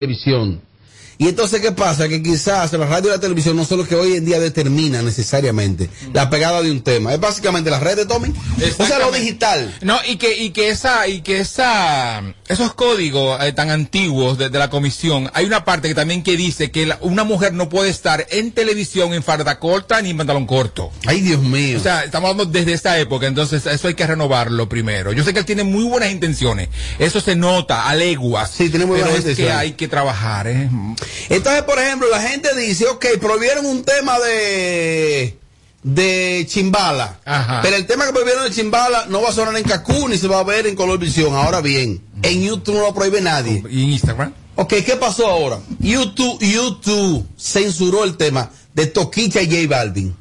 televisión. Y entonces, ¿qué pasa? Que quizás la radio y la televisión no son los que hoy en día determinan necesariamente la pegada de un tema. Es básicamente las redes, Tommy. O sea, lo digital. No, y que, y que esa, y que esa, esos códigos eh, tan antiguos de, de la comisión, hay una parte que también que dice que la- una mujer no puede estar en televisión en farda corta ni en pantalón corto. Ay, Dios mío. O sea, estamos hablando desde esta época, entonces eso hay que renovarlo primero. Yo sé que él tiene muy buenas intenciones, eso se nota a leguas. Sí, tiene muy pero buenas es que hay que trabajar, ¿eh? Entonces, por ejemplo, la gente dice, ok, prohibieron un tema de de Chimbala. Ajá. Pero el tema que prohibieron de Chimbala no va a sonar en Cancún ni se va a ver en Color Visión. Ahora bien, en YouTube no lo prohíbe nadie. ¿Y en Instagram? Ok, ¿qué pasó ahora? YouTube, YouTube censuró el tema de Toquicha y J Balvin.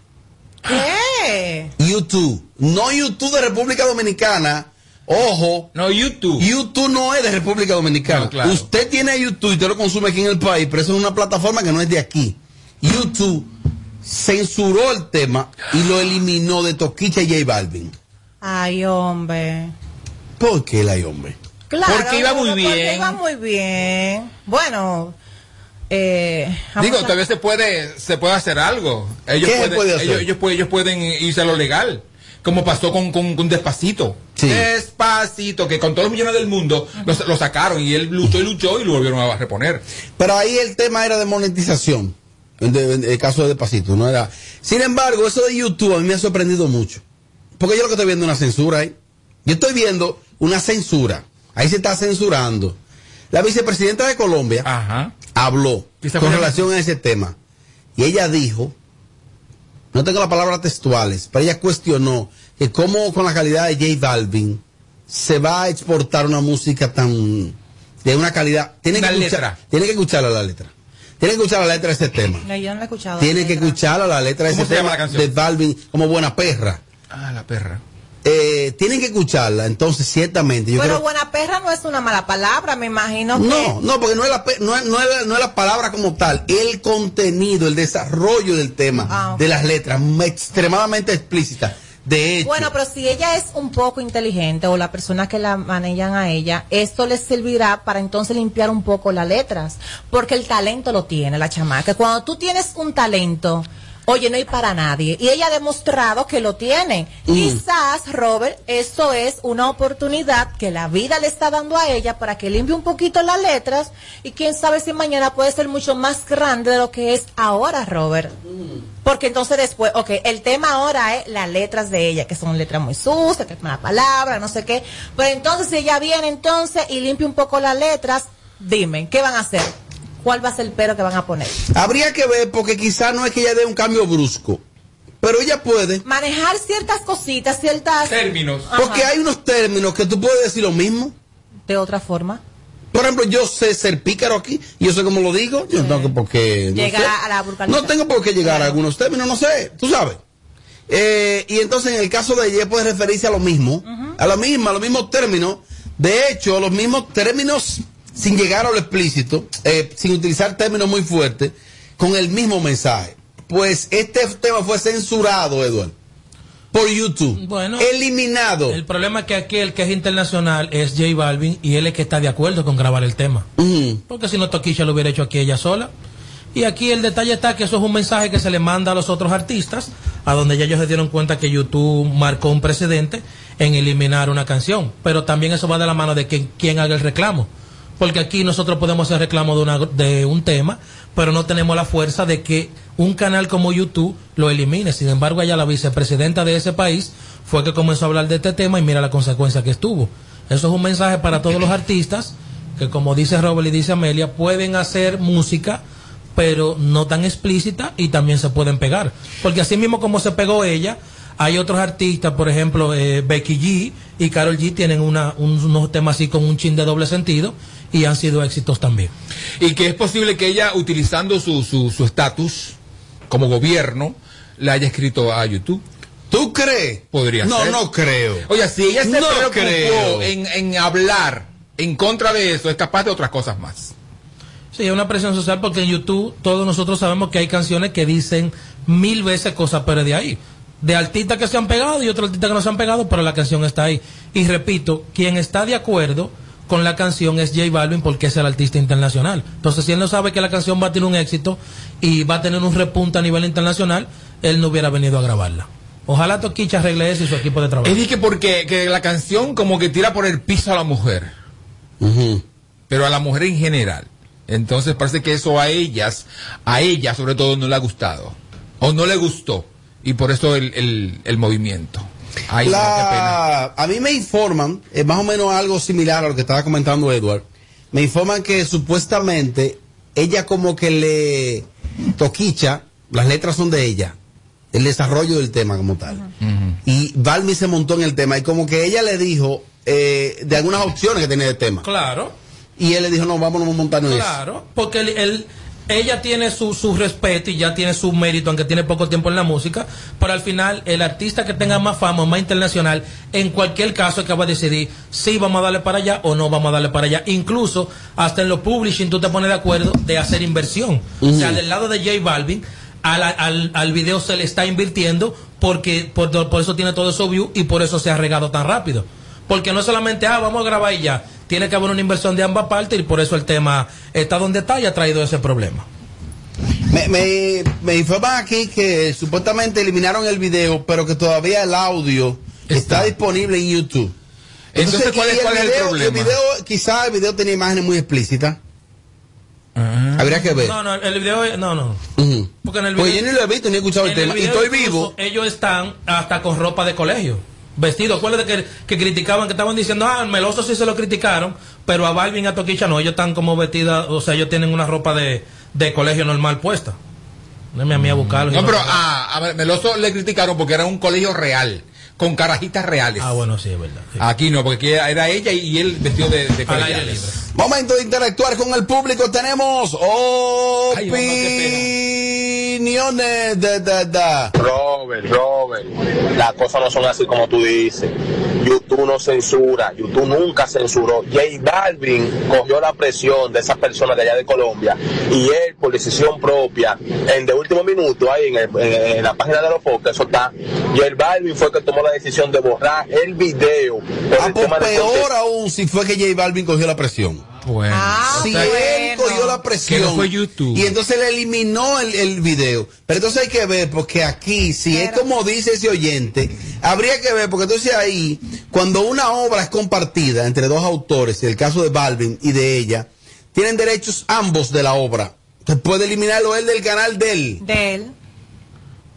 ¿Qué? YouTube, no YouTube de República Dominicana. Ojo, No, YouTube. YouTube no es de República Dominicana. No, claro. Usted tiene YouTube y usted lo consume aquí en el país, pero eso es una plataforma que no es de aquí. YouTube censuró el tema y lo eliminó de Toquicha y J Balvin. Ay, hombre. ¿Por qué la hombre? Claro. Porque iba muy Porque bien. iba muy bien. Bueno, eh, Digo, a- todavía se puede, se puede hacer algo. Ellos ¿Qué se pueden, puede hacer? Ellos, ellos pueden, ellos pueden irse a lo legal. Como pasó con, con, con Despacito. Sí. Despacito, que con todos los millones del mundo lo, lo sacaron y él luchó y luchó y lo volvieron a reponer. Pero ahí el tema era de monetización. El caso de Despacito, no era. Sin embargo, eso de YouTube a mí me ha sorprendido mucho. Porque yo lo que estoy viendo es una censura ahí. Yo estoy viendo una censura. Ahí se está censurando. La vicepresidenta de Colombia Ajá. habló ¿Y se con relación a ese tema. Y ella dijo, no tengo las palabras textuales, pero ella cuestionó que cómo con la calidad de J Balvin se va a exportar una música tan de una calidad. Tiene que escuchar, letra. tiene que escuchar la letra. Tiene que escuchar la letra de ese tema. No, yo no la he escuchado. Tiene que escuchar la letra de ¿Cómo ese se llama tema la canción? de Balvin como buena perra. Ah, la perra. Eh, tienen que escucharla, entonces ciertamente yo Pero creo buena perra no es una mala palabra, me imagino que. No, no, porque no es, la, pe- no, es, no, es, la- no es la palabra como tal, el contenido, el desarrollo del tema, Ah, de las letras, extremadamente explícita. De hecho, Bueno, pero si ella es un poco inteligente o la persona que la manejan a ella, esto les servirá para entonces limpiar un poco las letras, porque el talento lo tiene la chamaca. Cuando tú tienes un talento, oye, no hay para nadie, y ella ha demostrado que lo tiene. Mm. Quizás, Robert, esto es una oportunidad que la vida le está dando a ella para que limpie un poquito las letras, y quién sabe si mañana puede ser mucho más grande de lo que es ahora, Robert. Porque entonces después, ok, el tema ahora es las letras de ella, que son letras muy sucias, que es una palabra, no sé qué. Pero entonces si ella viene entonces y limpia un poco las letras, dime, ¿qué van a hacer? ¿Cuál va a ser el pero que van a poner? habría que ver, porque quizás no es que ella dé un cambio brusco, pero ella puede, Manejar ciertas cositas, ciertas... Términos. Ajá. porque hay unos términos que tú puedes decir lo mismo. De otra forma. Por ejemplo, yo sé ser pícaro aquí, y yo sé cómo lo digo, yo no tengo por qué... no Llegar sé. a la. No tengo por qué llegar a algunos términos, no sé, tú sabes. Eh, y entonces en el caso de ella puede referirse a lo mismo, a la misma, a los mismos términos, de hecho, los mismos términos sin llegar a lo explícito, eh, sin utilizar términos muy fuertes, con el mismo mensaje. Pues este tema fue censurado, Eduardo, por YouTube. Bueno, eliminado. El problema es que aquí el que es internacional es J Balvin y él es que está de acuerdo con grabar el tema. Ujú. Porque si no, Toquilla lo hubiera hecho aquí ella sola. Y aquí el detalle está que eso es un mensaje que se le manda a los otros artistas, a donde ya ellos se dieron cuenta que YouTube marcó un precedente en eliminar una canción. Pero también eso va de la mano de que, quien haga el reclamo. Porque aquí nosotros podemos hacer reclamo de, una, de un tema, pero no tenemos la fuerza de que un canal como YouTube lo elimine. Sin embargo, allá la vicepresidenta de ese país fue que comenzó a hablar de este tema y mira la consecuencia que estuvo. Eso es un mensaje para todos los artistas que como dice Robert y dice Amelia, pueden hacer música, pero no tan explícita y también se pueden pegar. Porque así mismo como se pegó ella, hay otros artistas, por ejemplo, eh, Becky G y Carol G tienen una, un- unos temas así con un chin de doble sentido y han sido éxitos también. Y que es posible que ella, utilizando su su su estatus como gobierno, le haya escrito a YouTube. ¿Tú crees? Podría no, ser. No, creo. Oye, si ella se No preocupó creo. en, en hablar en contra de eso, es capaz de otras cosas más. Sí, es una presión social porque en YouTube todos nosotros sabemos que hay canciones que dicen mil veces cosas, pero de ahí. De artistas que se han pegado y otros artistas que no se han pegado, pero la canción está ahí. Y repito, quien está de acuerdo con la canción es J Balvin porque es el artista internacional. Entonces, si él no sabe que la canción va a tener un éxito y va a tener un repunte a nivel internacional, él no hubiera venido a grabarla. Ojalá Toquicha arregle eso y su equipo de trabajo. Es que porque que la canción como que tira por el piso a la mujer, pero a la mujer en general. Entonces parece que eso a ellas, a ella sobre todo no le ha gustado. O no le gustó. Y por eso el, el, el movimiento. Ay, no, qué pena. La- a mí me informan, es más o menos algo similar a lo que estaba comentando Edward. Me informan que supuestamente ella como que le toquicha, las letras son de ella, el desarrollo del tema como tal. Y Balmi se montó en el tema y como que ella le dijo eh, de algunas opciones que tenía el tema. Claro. Y él le dijo, no, vámonos a montarnos en eso. Claro, porque él, él- ella tiene su, su respeto y ya tiene su mérito, aunque tiene poco tiempo en la música, pero al final el artista que tenga más fama, más internacional, en cualquier caso es que va a decidir si vamos a darle para allá o no vamos a darle para allá. Incluso hasta en los publishing tú te pones de acuerdo de hacer inversión. O sea, del lado de J Balvin, al, al, al video se le está invirtiendo porque por, por eso tiene todo eso view y por eso se ha regado tan rápido. Porque no solamente, ah, vamos a grabar y ya. Tiene que haber una inversión de ambas partes y por eso el tema está donde está y ha traído ese problema. Me, me, me informan aquí que supuestamente eliminaron el video, pero que todavía el audio está, Está. disponible en YouTube. Entonces, ¿cuál es- y cuál es el problema? El video, quizás el video tenía imágenes muy explícitas. Habría que ver. No, no, el video, no, no. Ujú. Porque en el Pues video- yo ni lo he visto ni he escuchado el el tema. Y estoy vivo. Ellos están hasta con ropa de colegio, vestidos. Acuérdate que, que criticaban, que estaban diciendo, ah, Meloso sí se lo criticaron, pero a Balvin y a Toquicha no. Ellos están como vestidas, o sea, ellos tienen una ropa de, de colegio normal puesta. Déjame a mí a buscarlo. No, pero a, a Meloso le criticaron porque era un colegio real, con carajitas reales. Ah, bueno, sí, es verdad. sí. Aquí no, porque aquí era ella y él vestido de, de. Momento de interactuar con el público. Tenemos Ay, mamá, qué opiniones de, de, de- Robert, Robert, las cosas no son así como tú dices. YouTube no censura, YouTube nunca censuró. J Balvin cogió la presión de esas personas de allá de Colombia y él, por decisión propia, en de último minuto, ahí en, el- en- en la página de los podcasts, eso está. J Balvin fue el que tomó la decisión de borrar el video. por Ah, el pues tema de peor aún si fue que J Balvin cogió la presión. Bueno. Ah, Si bueno. él cogió la presión. Que no fue YouTube. Y entonces le eliminó el, el video. Pero entonces hay que ver, porque aquí, si es como dice ese oyente, habría que ver, porque entonces ahí, cuando una obra es compartida entre dos autores, en el caso de Balvin y de ella, tienen derechos ambos de la obra. Entonces puede eliminarlo él del canal de él. De él.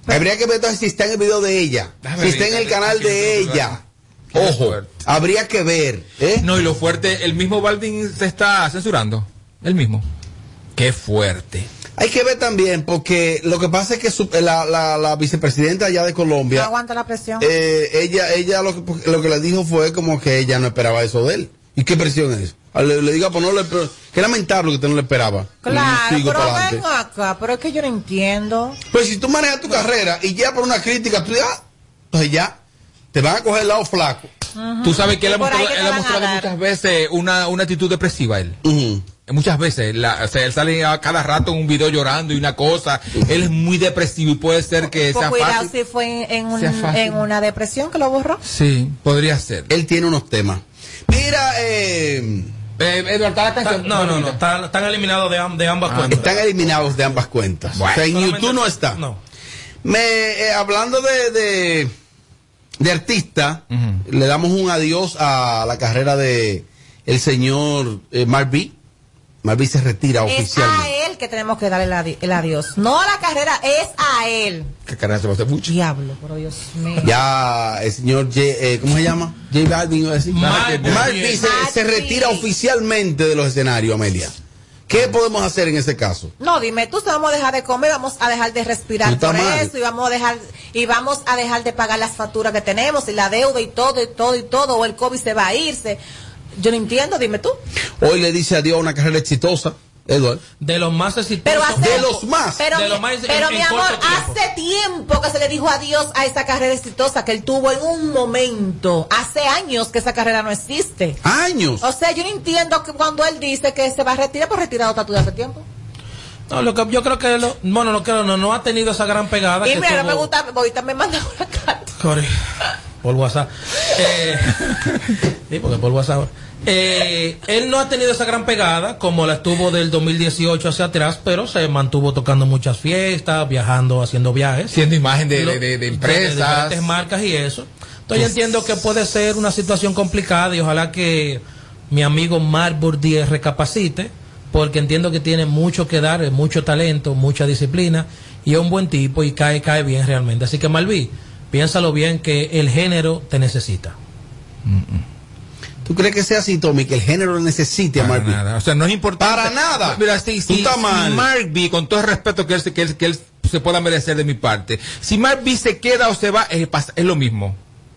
Habría que ver entonces si está en el video de ella, si está en el canal de ella. Ojo, fuerte. habría que ver. ¿eh? No, y lo fuerte, el mismo Balvin se está censurando. El mismo. Qué fuerte. Hay que ver también, porque lo que pasa es que su- la, la- la vicepresidenta allá de No Colombia, aguanta la presión. eh, ella, ella lo que, lo que le dijo fue como que ella no esperaba eso de él. ¿Y qué presión es? Ah, Le, le diga, pues no le, pero- qué lamentable que usted no le esperaba. claro, sigo pero pa'lante. ven acá, pero es que yo no entiendo. Pues si tú manejas tu carrera y ya por una crítica, tú ya, entonces ya, te van a coger el lado flaco. Tú sabes que él ha mostrado, él ha muchas veces una, una actitud depresiva él. Muchas veces, la- o sea, él sale a cada rato en un video llorando y una cosa. Él es muy depresivo y puede ser que Pues sea cuidado fácil. si fue en, un- en una depresión que lo borró. Sí, podría ser. Él tiene unos temas. Mira, eh, Eh, Eduardo, está la canción. no, no, no, están, están eliminados de, am- de ambas cuentas. están eliminados de ambas cuentas. Bueno. o sea, en YouTube no está. No. Me, eh, hablando de, de, de artista, Ujú. le damos un adiós a la carrera de el señor eh. Mark B se retira Es a oficialmente. él que tenemos que darle el, adi- el adiós. No a la carrera, es a él. Qué carajo, se va a hacer mucho. Diablo, por Dios mío. Ya el señor J, eh, ¿cómo se llama? J Balvin a. Mark B se, se retira oficialmente de los escenarios, Amelia. ¿Qué podemos hacer en ese caso? No, dime tú, si vamos a dejar de comer, vamos a dejar de respirar por mal. eso y vamos a dejar y vamos a dejar de pagar las facturas que tenemos y la deuda y todo y todo y todo o el COVID se va a irse. Yo no entiendo, dime tú. Hoy le dice adiós a una carrera exitosa, Eduardo. De los más exitosos. Pero hace, De los más. Pero, De mi, los más pero en- mi en amor, tiempo. hace tiempo que se le dijo adiós a esa carrera exitosa que él tuvo en un momento. Hace años que esa carrera no existe. Años. O sea, yo no entiendo que cuando él dice que se va a retirar, pues retirado está tú de hace tiempo. No, lo que, yo creo que, lo, bueno, no creo, no, no ha tenido esa gran pegada. Y que mira, tuvo- me gusta, ahorita me manda una carta. Corre, por WhatsApp. Eh, sí, porque por WhatsApp. Eh, él no ha tenido esa gran pegada como la tuvo del 2018 hacia atrás, pero se mantuvo tocando muchas fiestas, viajando, haciendo viajes. Siendo imagen de, Lo- de, de- de de empresas. diferentes marcas y eso. Entonces yo entiendo que puede ser una situación complicada y ojalá que mi amigo Mark Bourdieu recapacite, porque entiendo que tiene mucho que dar, mucho talento, mucha disciplina y es un buen tipo y cae, cae bien realmente. Así que Malví, piénsalo bien que el género te necesita. ¿Tú crees que sea así, Tommy, que el género necesite a Para Marvin? nada. O sea, no es importante. Para nada. Mira, si, Tú si, si. Mark B, con todo el respeto que él, se- que, él, que él se pueda merecer de mi parte, si Mark B se queda o se va, es, lo mismo.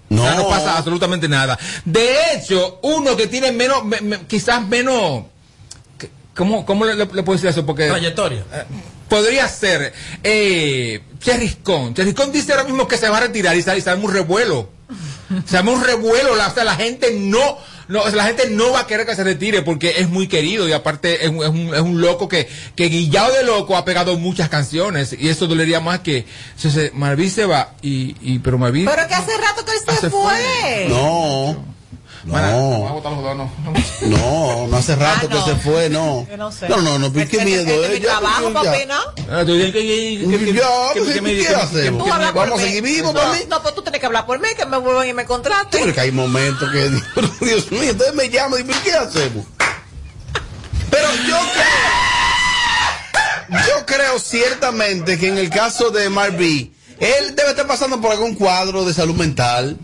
No. O sea, no pasa absolutamente nada. De hecho, uno que tiene menos, me- me- quizás menos. ¿Cómo, cómo le, le- le puedo decir eso? Porque. Trayectoria. Eh, Podría ser eh, Cherriscón. Cherriscón dice ahora mismo que se va a retirar y se, y se un revuelo. Se un revuelo. La, o sea, la gente no, no, o sea, la gente no va a querer que se retire porque es muy querido y aparte es, un- es un, es un loco que, que guillado de loco ha pegado muchas canciones y eso dolería más que se, se, Marví se va y, y pero Marví Pero que hace rato que él se, se fue. fue. No. Mana, vamos a No, no. no, no hace rato Ah, no. que se fue, no. Yo no sé. No, no, no, qué miedo. mi trabajo, papi, ¿no? Ah, tú dices que- pues, Vamos a seguir vivos, no, papi. No, pues tú tienes que hablar por mí, que me vuelvan y me contraten. Porque hay momentos que, Dios mío, entonces me llaman y ¿qué hacemos? Pero yo creo, yo creo ciertamente que en el caso de Marby, él debe estar pasando por algún cuadro de salud mental.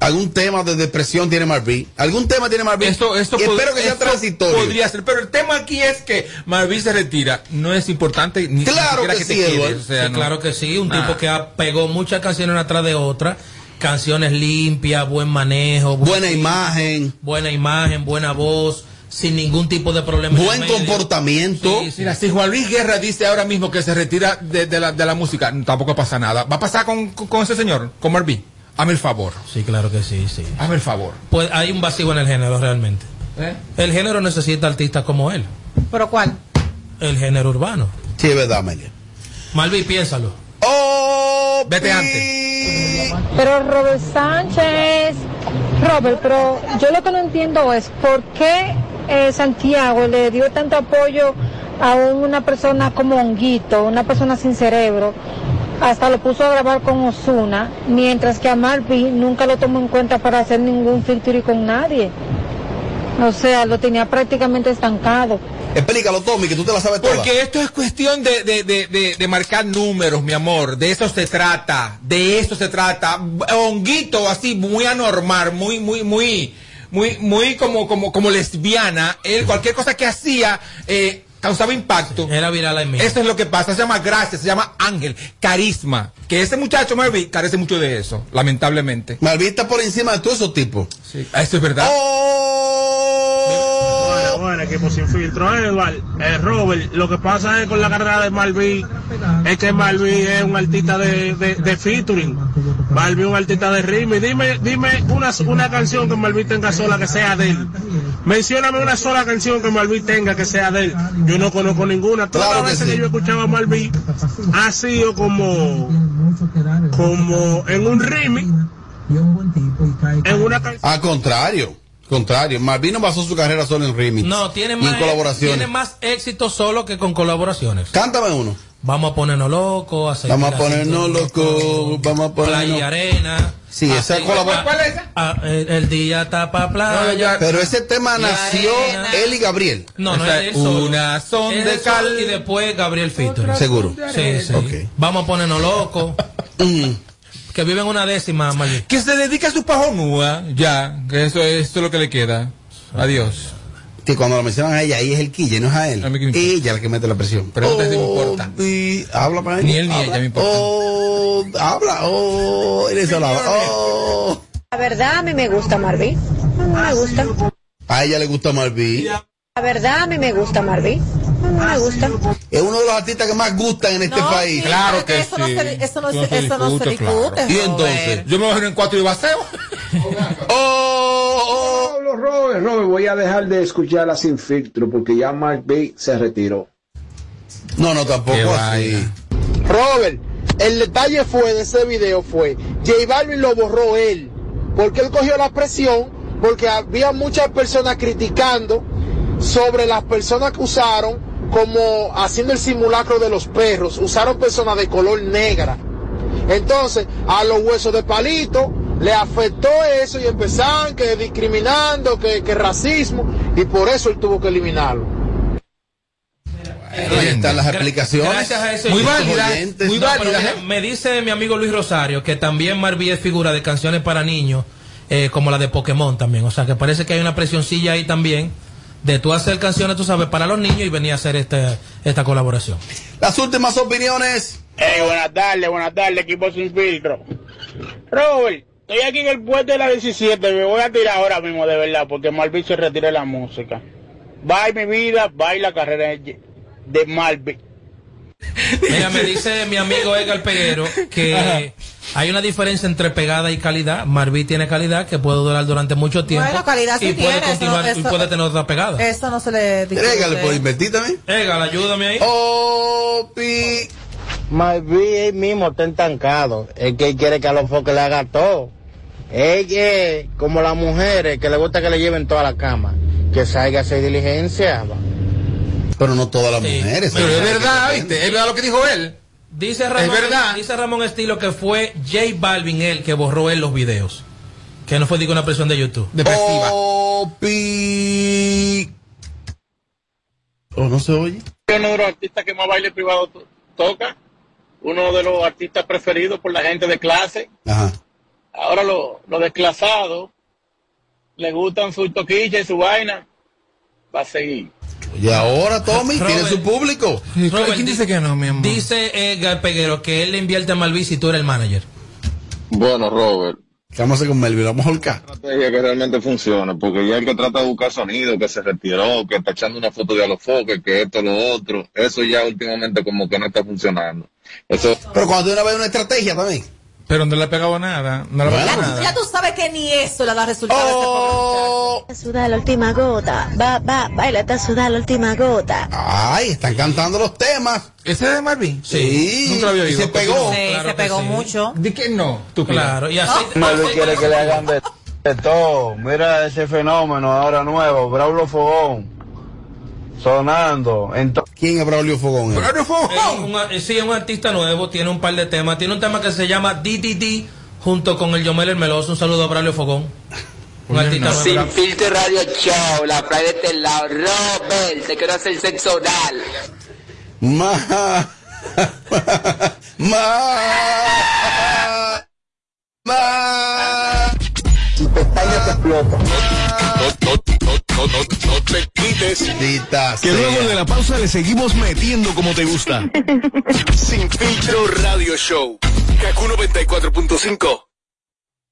Algún tema de depresión tiene Marby. Algún tema tiene Marby. Esto, esto espero que sea esto transitorio. Podría ser, pero el tema aquí es que Marvin se retira. No es importante ni Claro que sí, quedes, Eduardo. o sea, Sí, no. Claro que sí, un Ah. tipo que ha, pegó muchas canciones una tras de otra, canciones limpias, buen manejo, buen Buena imagen, buena imagen, buena voz, sin ningún tipo de problema. en buen comportamiento. Sí, sí. Mira, si Juan Luis Guerra dice ahora mismo que se retira de, de la, de la música, tampoco pasa nada. ¿Va a pasar con, con, con ese señor, con Marvin? Hazme el favor. Sí, claro que sí, sí. Hazme el favor. Pues hay un vacío en el género realmente. ¿Eh? El género necesita artistas como él, ¿Pero cuál? el género urbano. Sí, es verdad, Amelia. Malvi, piénsalo. Oh, Vete antes. Pero Robert Sánchez, Robert, pero yo lo que no entiendo es por qué eh, Santiago le dio tanto apoyo a una persona como Honguito, una persona sin cerebro, hasta lo puso a grabar con Osuna, mientras que a Marvin nunca lo tomó en cuenta para hacer ningún featuring con nadie. O sea, lo tenía prácticamente estancado. Explícalo, Tommy, que tú te la sabes toda. Porque esto es cuestión de, de, de, de, de marcar números, mi amor. De eso se trata. De eso se trata. Honguito, así, muy anormal, muy, muy, muy, muy, muy como, como, como lesbiana. Él, cualquier cosa que hacía, eh, causaba impacto. Era viral en mí. Eso es lo que pasa, se llama gracia, se llama ángel, carisma. Que ese muchacho Marvin carece mucho de eso, lamentablemente. Malví está por encima de todos esos tipos. Sí. Eso es verdad. Oh, Bueno, equipo sin filtro, Edward. Eh, Robert, lo que pasa es con la carrera de Malví, es que Malví es un artista de, de, de featuring. Malví es un artista de ritmo. Y dime, dime una, una canción que Malví tenga sola que sea de él. Mencióname una sola canción que Malví tenga que sea de él. Yo no conozco ninguna. Todas Claro las que veces sí. que yo escuchaba a Malví, ha sido como, como en un remix, en una canción. Al contrario, contrario. Malví no basó su carrera solo en remix. No, tiene más, en colaboraciones. tiene más éxito solo que con colaboraciones. Cántame uno. Vamos a ponernos locos, a Vamos a ponernos locos, vamos a Playa y ponernos... arena. Sí, esa Así- colabora- ¿Cuál es esa? El, el día tapa playa. Pero ese tema nació arena. él y Gabriel. No, no O sea, es él solo. una son de cal. Y después Gabriel Fito. Seguro. Sí, sí. Vamos a ponernos locos. Que viven una décima, Maggi. Que se dedique a su pajonúa, ya, que eso es, eso es lo que le queda. Adiós. Que cuando lo mencionan a ella, ahí es el quille, no es a él. A mí que me importa. ella la que mete la presión. Pregúntale si me importa. y habla para Ni él ni ella me importa. Oh, habla. Oh, eres hablaba. Oh. La verdad, a mí me gusta Marví. me gusta. A ella le gusta Marví. La verdad, a mí me gusta Marví. me gusta. Es uno de los artistas que más gustan en este No, país. sí, Claro que eso No sí. se, eso no, Eso no se, se eso no se discute, claro. discute. Y entonces, Yo me bajo en cuatro y baseo. Oh, oh. Pablo Robert, Robert, voy a dejar de escucharla sin filtro porque ya Mark B se retiró. No, no, tampoco así. Robert, el detalle fue de ese video fue, J Balvin lo borró él, porque él cogió la presión porque había muchas personas criticando sobre las personas que usaron como haciendo el simulacro de los perros, usaron personas de color negra. Entonces, a los huesos de palito le afectó eso y empezaron que discriminando, que, que racismo, y por eso él tuvo que eliminarlo. Ahí están las explicaciones. Gracias a eso Muy yo- válida, oyentes. muy No, mira, ¿eh? me dice mi amigo Luis Rosario que también Marví es figura de canciones para niños, eh, como la de Pokémon también. O sea, que parece que hay una presioncilla ahí también de tú hacer canciones, tú sabes, para los niños y venir a hacer este, esta colaboración. Las últimas opiniones. Eh, buenas tardes, buenas tardes, equipo sin filtro. Robert, estoy aquí en el puente de la 17, me voy a tirar ahora mismo de verdad, porque Malvin se retira de la música. Bye mi vida, bye la carrera de, de Malvin. Mira, me dice mi amigo Edgar Peguero que hay una diferencia entre pegada y calidad. Marví tiene calidad que puede durar durante mucho tiempo. Bueno, calidad sí y puede tiene, continuar eso- y eso- puede tener otra pegada. Eso no se le discute. Régale por invertir también. Edgar, ayúdame ahí. Opi. Malví él mismo está entancado. Es que él quiere que a los foques le haga todo. Ella es como las mujeres que le gusta que le lleven toda la cama. Que salga a hacer diligencia. va. Pero no todas las Sí. mujeres. Pero es señores, verdad, ¿viste? Es verdad lo que dijo él. Dice Ramón, Es verdad. dice Ramón Estilo que fue J Balvin el que borró él los videos. Que no fue digo una presión de YouTube. Depresiva. Opi. ¿O no se oye? Uno de los artistas que más baile privado to- toca, uno de los artistas preferidos por la gente de clase. Ajá. Ahora los lo desclasados le gustan su toquilla y su vaina, va a seguir. Y ahora Tommy Robert. tiene su público. Robert, ¿Quién dice que no, mi amor? Dice Edgar Peguero que él le invierte a Malví si tú eres el manager. Bueno, Robert, ¿Qué vamos a hacer con Melvin? Vamos a holcar. estrategia que realmente funcione, porque ya el que trata de buscar sonido, que se retiró, que está echando una foto de a los foques, que esto, lo otro, eso ya últimamente como que no está funcionando. Eso Pero cuando una vez una estrategia también. Pero no le ha pegado nada. No le ha pegado Ya, nada. ya tú sabes que ni eso le da resultado a ese Oh. Está sudada la última gota. Va, va, baila, está sudada la última gota. Ay, están cantando los temas. ¿Ese es de Marvin? Sí. Nunca lo había Y oído. se pegó. poco. Sí, Claro se que pegó sí. mucho. ¿De qué no? Tú Claro, y aceite, Malví aceite- quiere que le hagan de, de todo. Mira ese fenómeno ahora nuevo, Braulio Fogón. Sonando. Entonces, ¿Quién es Braulio Fogón? Es un, eh, sí, es un artista nuevo, tiene un par de temas. Tiene un tema que se llama DDD junto con el Yomel el Meloso. Un saludo a Braulio Fogón. Un artista nuevo. Sin filtro radio show, la playa de este lado. Robert, te quiero hacer sexo oral. Ma. Ma. Ma. y pestañas te explotan. No, no, no, no, no te quites. Maldita Que luego de la pausa le seguimos metiendo como te gusta. Sin filtro radio show. Kaku 94.5.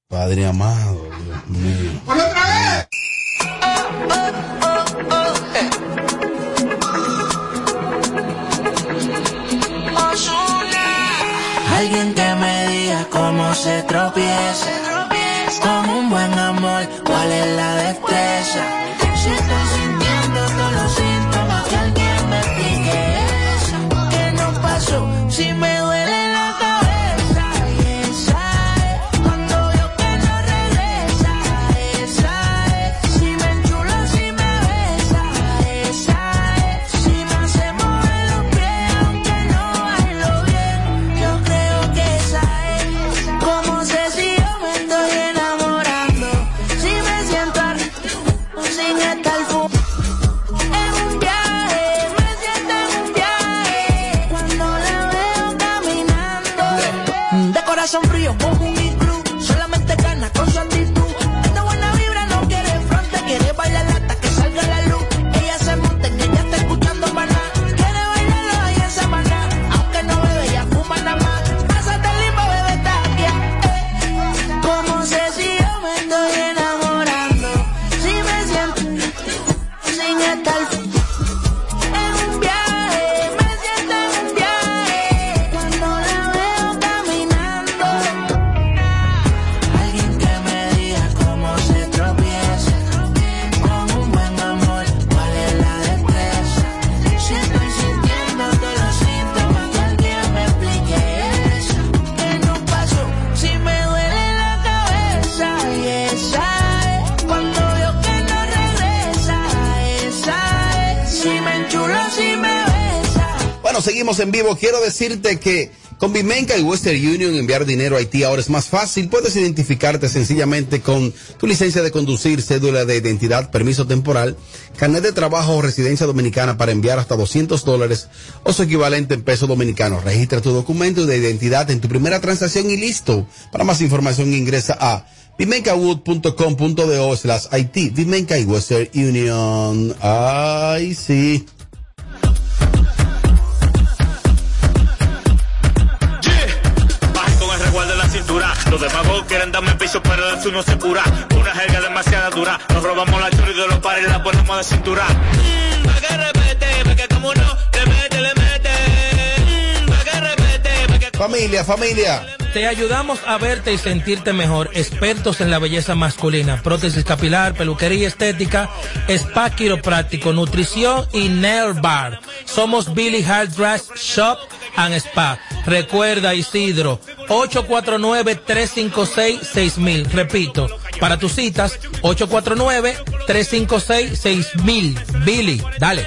Padre amado, Dios mío. Alguien que me diga cómo se tropieza. Con un buen amor, ¿cuál es la destreza? Si me en vivo. Quiero decirte que con Vimenca y Western Union enviar dinero a Haití ahora es más fácil. Puedes identificarte sencillamente con tu licencia de conducir, cédula de identidad, permiso temporal, carnet de trabajo o residencia dominicana para enviar hasta 200 dólares o su equivalente en pesos dominicanos. Registra tu documento de identidad en tu primera transacción y listo. Para más información ingresa a vimencawood.com.do slash IT. Vimenca y Western Union. Ay, sí. Darme piso, pero de eso no se cura. Una jerga demasiado dura. Nos robamos la churri de los pares y la ponemos de cintura. Mmm, pa' que repete, porque como no, le mete, le mete. Mmm, pa' que repete, porque Familia, familia. Te ayudamos a verte y sentirte mejor. Expertos en la belleza masculina, prótesis capilar, peluquería estética, spa quiropráctico, nutrición y nail bar. Somos Billy Hard Dress Shop and Spa. Recuerda Isidro, 849-356-6000. Repito, para tus citas, 849-356-6000. Billy, dale.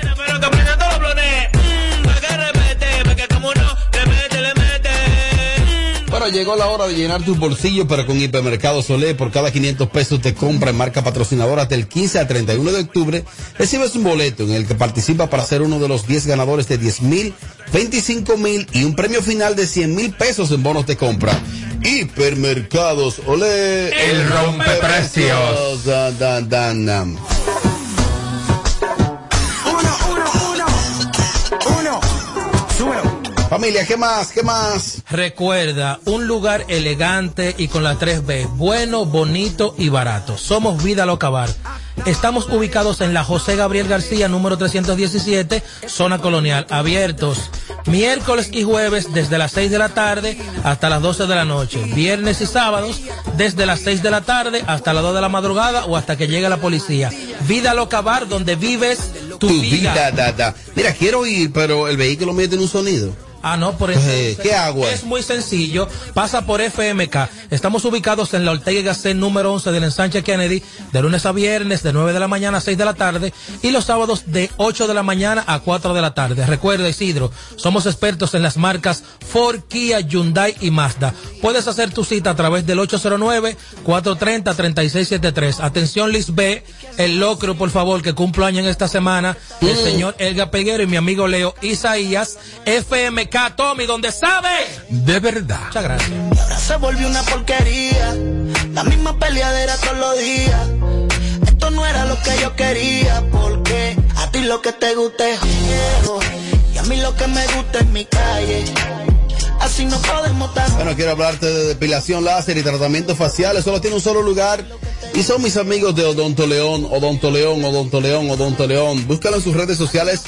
Bueno, llegó la hora de llenar tus bolsillos, pero con Hipermercado Solé, por cada 500 pesos te compra en marca patrocinadora hasta el 15 al 31 de octubre, recibes un boleto en el que participa para ser uno de los 10 ganadores de 10 mil, 25 mil y un premio final de 100 mil pesos en bonos de compra. Hipermercados Olé. El rompeprecios. Dan, dan, dan, dan. Familia, ¿qué más? ¿Qué más? Recuerda, un lugar elegante y con las 3B, bueno, bonito y barato. Somos Vida Loca Bar. Estamos ubicados en la José Gabriel García, número 317, zona colonial, abiertos miércoles y jueves desde las 6 de la tarde hasta las 12 de la noche, viernes y sábados desde las 6 de la tarde hasta las 2 de la madrugada o hasta que llegue la policía. Vida Loca Bar, donde vives tu, Tu vida. vida, da, da. Mira, quiero ir, pero el vehículo mío tiene un sonido. Ah, no, por eso. Eh, ¿qué hago? Es muy sencillo. Pasa por FMK. Estamos ubicados en la Ortega y Gasset número 11 del ensanche Kennedy, de lunes a viernes, de 9 de la mañana a 6 de la tarde, y los sábados de 8 de la mañana a 4 de la tarde. Recuerda, Isidro, somos expertos en las marcas Ford, Kia, Hyundai y Mazda. Puedes hacer tu cita a través del 809-430-3673. Atención, Liz B, el locro, por favor, que cumplo año en esta semana, el señor Elga Peguero y mi amigo Leo Isaías, FMK, Tommy, donde sabe. De verdad. Muchas gracias. Ahora se volvió una porquería. La misma peleadera todos los días. Esto no era lo que yo quería. Porque a ti lo que te gusta es viejo. Y a mí lo que me gusta es mi calle. Así no podemos estar. Bueno, quiero hablarte de depilación láser y tratamiento facial. Solo tiene un solo lugar. Y son mis amigos de Odonto León, Odonto León, Odonto León, Odonto León. Búscalo en sus redes sociales.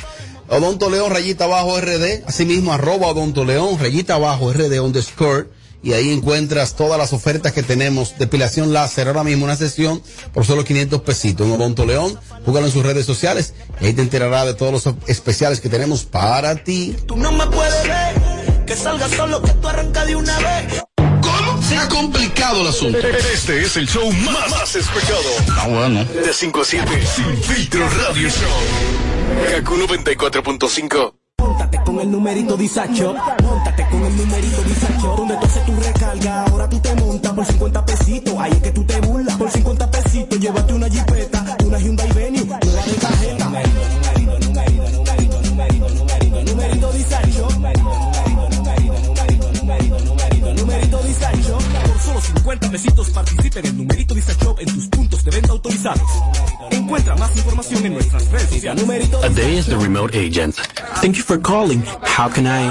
Odonto León, rayita abajo RD. Asimismo, arroba Odonto León, rayita abajo RD underscore. Y ahí encuentras todas las ofertas que tenemos. Depilación láser. Ahora mismo una sesión por solo 500 pesitos en Odonto León. En sus redes sociales. Y ahí te enterarás de todos los especiales que tenemos para ti. Tú no me puedes ver. Que salga solo que tú arrancas de una vez. Se ha complicado el asunto. Este es el show más, más escuchado. Ah, bueno. De 5 a 7. Sin filtro radio show. Kaku 94.5. Móntate con el numerito disacho. Móntate con el numerito disacho. Donde tú haces tu recarga, ahora tú te montas por 50 pesitos. Ahí es que tú te burlas. Por 50 pesitos, llévate una jipeta, solo 50 pesitos participa en numerito disacho en tus puntos de venta autorizados. Encuentra más información en nuestras redes sociales. Numerito A day is the remote agent. Thank you for calling. How can I?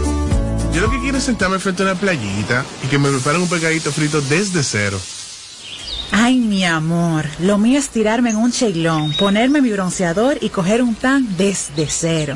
Yo lo que quiero es sentarme frente a una playita y que me preparen un pescadito frito desde cero. Ay, mi amor, lo mío es tirarme en un cheilón, ponerme mi bronceador y coger un tan desde cero.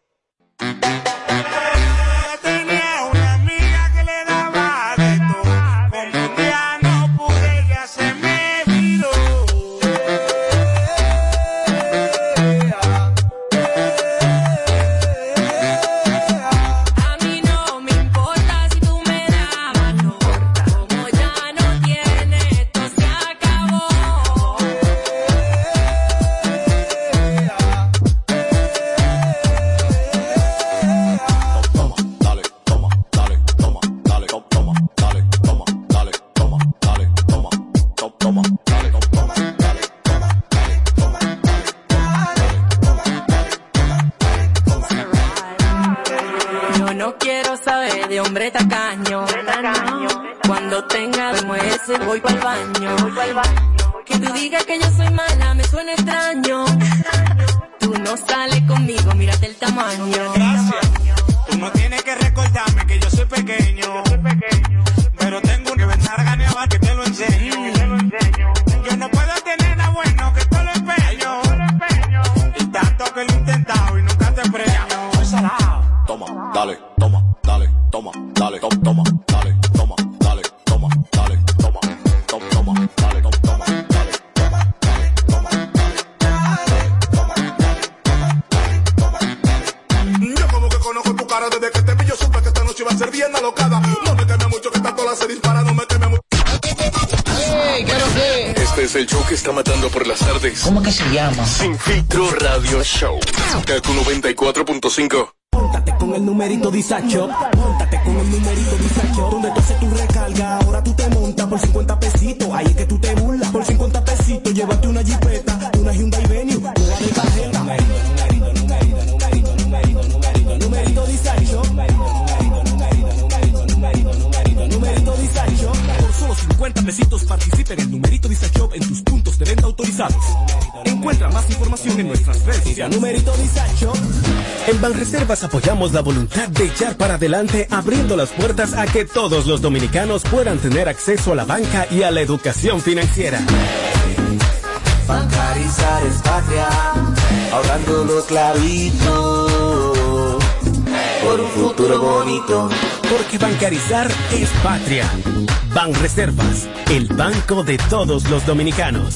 Tenía no sales conmigo, mírate el tamaño. Sin filtro Radio Show. Kaku 94.5. Móntate con el numerito Disacho. Móntate con el numerito Disacho. Donde tú haces tu recarga, ahora tú te En Banreservas apoyamos la voluntad de echar para adelante, abriendo las puertas a que todos los dominicanos puedan tener acceso a la banca y a la educación financiera. Bancarizar es patria, ahorrando los clavitos por un futuro bonito. Porque bancarizar es patria. Banreservas, el banco de todos los dominicanos.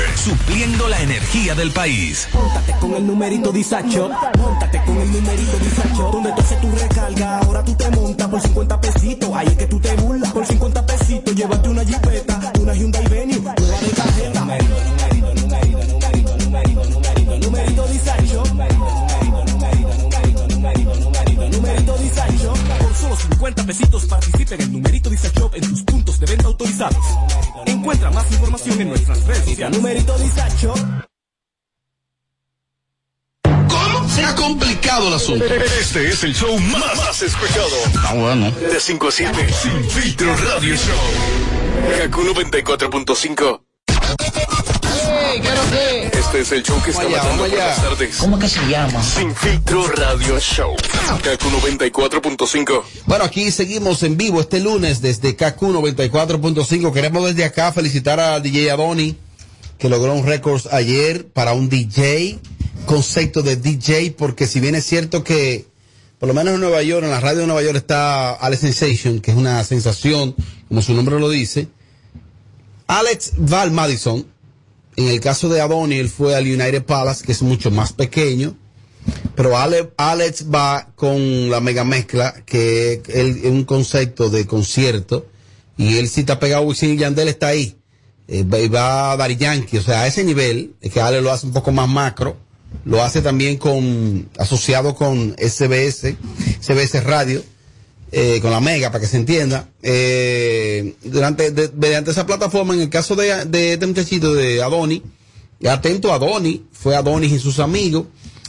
Supliendo la energía del país. Móntate con el numerito Disacho. Móntate con el numerito Disacho. Donde tú haces tu recarga, ahora tú te montas por 50 pesitos. Ahí es que tú te burlas. Por 50 pesitos, llévate una jipeta, una Hyundai Venue, nueva de tarjeta. Numerito, numerito, numerito, numerito, numerito, numerito, numerito Disacho. Por solo 50 pesitos participa en el numerito Disacho en tus puntos de venta autorizados. Encuentra más información en nuestras redes sociales. Numerito Disacho. ¿Cómo? Se ha complicado el asunto. Este es el show más, más escuchado. Ah, bueno. De 5 a 7. Sin filtro Radio Show. Kaku 94.5. Este es el show que está allá, matando las tardes. ¿Cómo que se llama? Sin filtro Radio Show. Kaku 94.5. Bueno, aquí seguimos en vivo este lunes desde KQ 94.5. Queremos desde acá felicitar a DJ Adoni, que logró un récord ayer para un DJ, concepto de DJ, porque si bien es cierto que, por lo menos en Nueva York, en la radio de Nueva York está Alex Sensation, que es una sensación, como su nombre lo dice. Alex Val Madison, en el caso de Adoni, él fue al United Palace, que es mucho más pequeño. Pero Ale- Alex va con la mega mezcla, que es un concepto de concierto, y él sí está pegado, Wisin y Yandel está ahí. Eh, va- y va Dari Yankee, o sea, a ese nivel, es que Ale lo hace un poco más macro, lo hace también con, asociado con SBS, SBS Radio, eh, con la Mega, para que se entienda. Eh, durante, mediante esa plataforma, en el caso de, de este muchachito de Adoni, atento a Adoni, fue Adonis y sus amigos.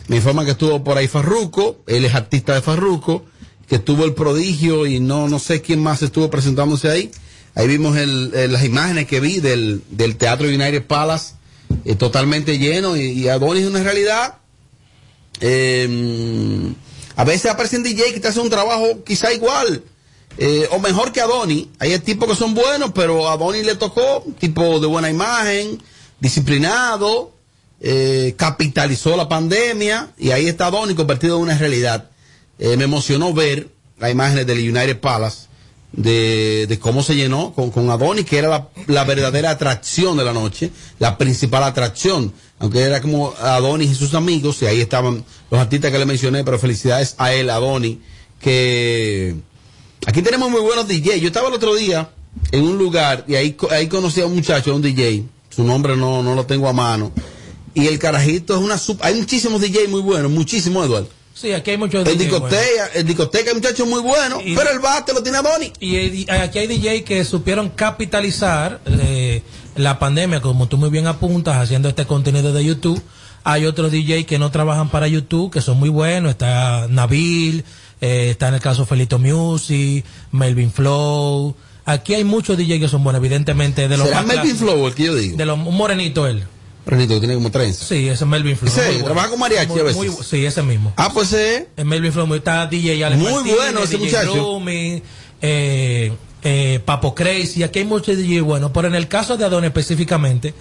Me informan que estuvo por ahí Farruco, él es artista de Farruco, que estuvo el prodigio y no, no sé quién más estuvo presentándose ahí. Ahí vimos el- eh, las imágenes que vi del, del Teatro United Palace eh, totalmente lleno y, y Adonis es una realidad. Eh, a veces aparecen DJ que te hacen un trabajo quizá igual eh, o mejor que Adonis. Hay tipos que son buenos, pero a Adonis le tocó un tipo de buena imagen, disciplinado, eh, capitalizó la pandemia y ahí está Adonis convertido en una realidad. Eh, me emocionó ver las imágenes del United Palace de, cómo se llenó con, con Adonis, que era la verdadera atracción de la noche, la principal atracción, aunque era como Adonis y sus amigos, y ahí estaban los artistas que le mencioné, pero felicidades a él, Adonis, que aquí tenemos muy buenos DJ. Yo estaba el otro día en un lugar y ahí, ahí conocí a un muchacho, a un DJ, su nombre no, no lo tengo a mano, y el carajito es una... sub- hay muchísimos DJ muy buenos, muchísimos, Eduardo. Sí, aquí hay muchos El DJ discoteca, el discoteca hay muchachos muy buenos, Y- pero el bate lo tiene Adonis. Y hay- aquí hay DJ que supieron capitalizar eh, la pandemia, como tú muy bien apuntas, haciendo este contenido de YouTube. Hay otros DJ que no trabajan para YouTube, que son muy buenos. Está Nabil, eh, está en el caso Felito Music, Melvin Flow. Aquí hay muchos DJ que son buenos, evidentemente. De los ¿Será Melvin. Flow el que yo digo? De los, un morenito él. Renito, que tiene como trenza. Sí, ese es Melvin Flow. Bueno. ¿Trabaja con mariachi Muy- a veces? muy- sí, ese mismo. Ah, pues eh. En Melvin Flow está DJ Alex Muy bueno ese DJ muchacho. Rumi, eh, eh, Papo Crazy, aquí hay muchos DJ buenos, pero en el caso de Adoni específicamente,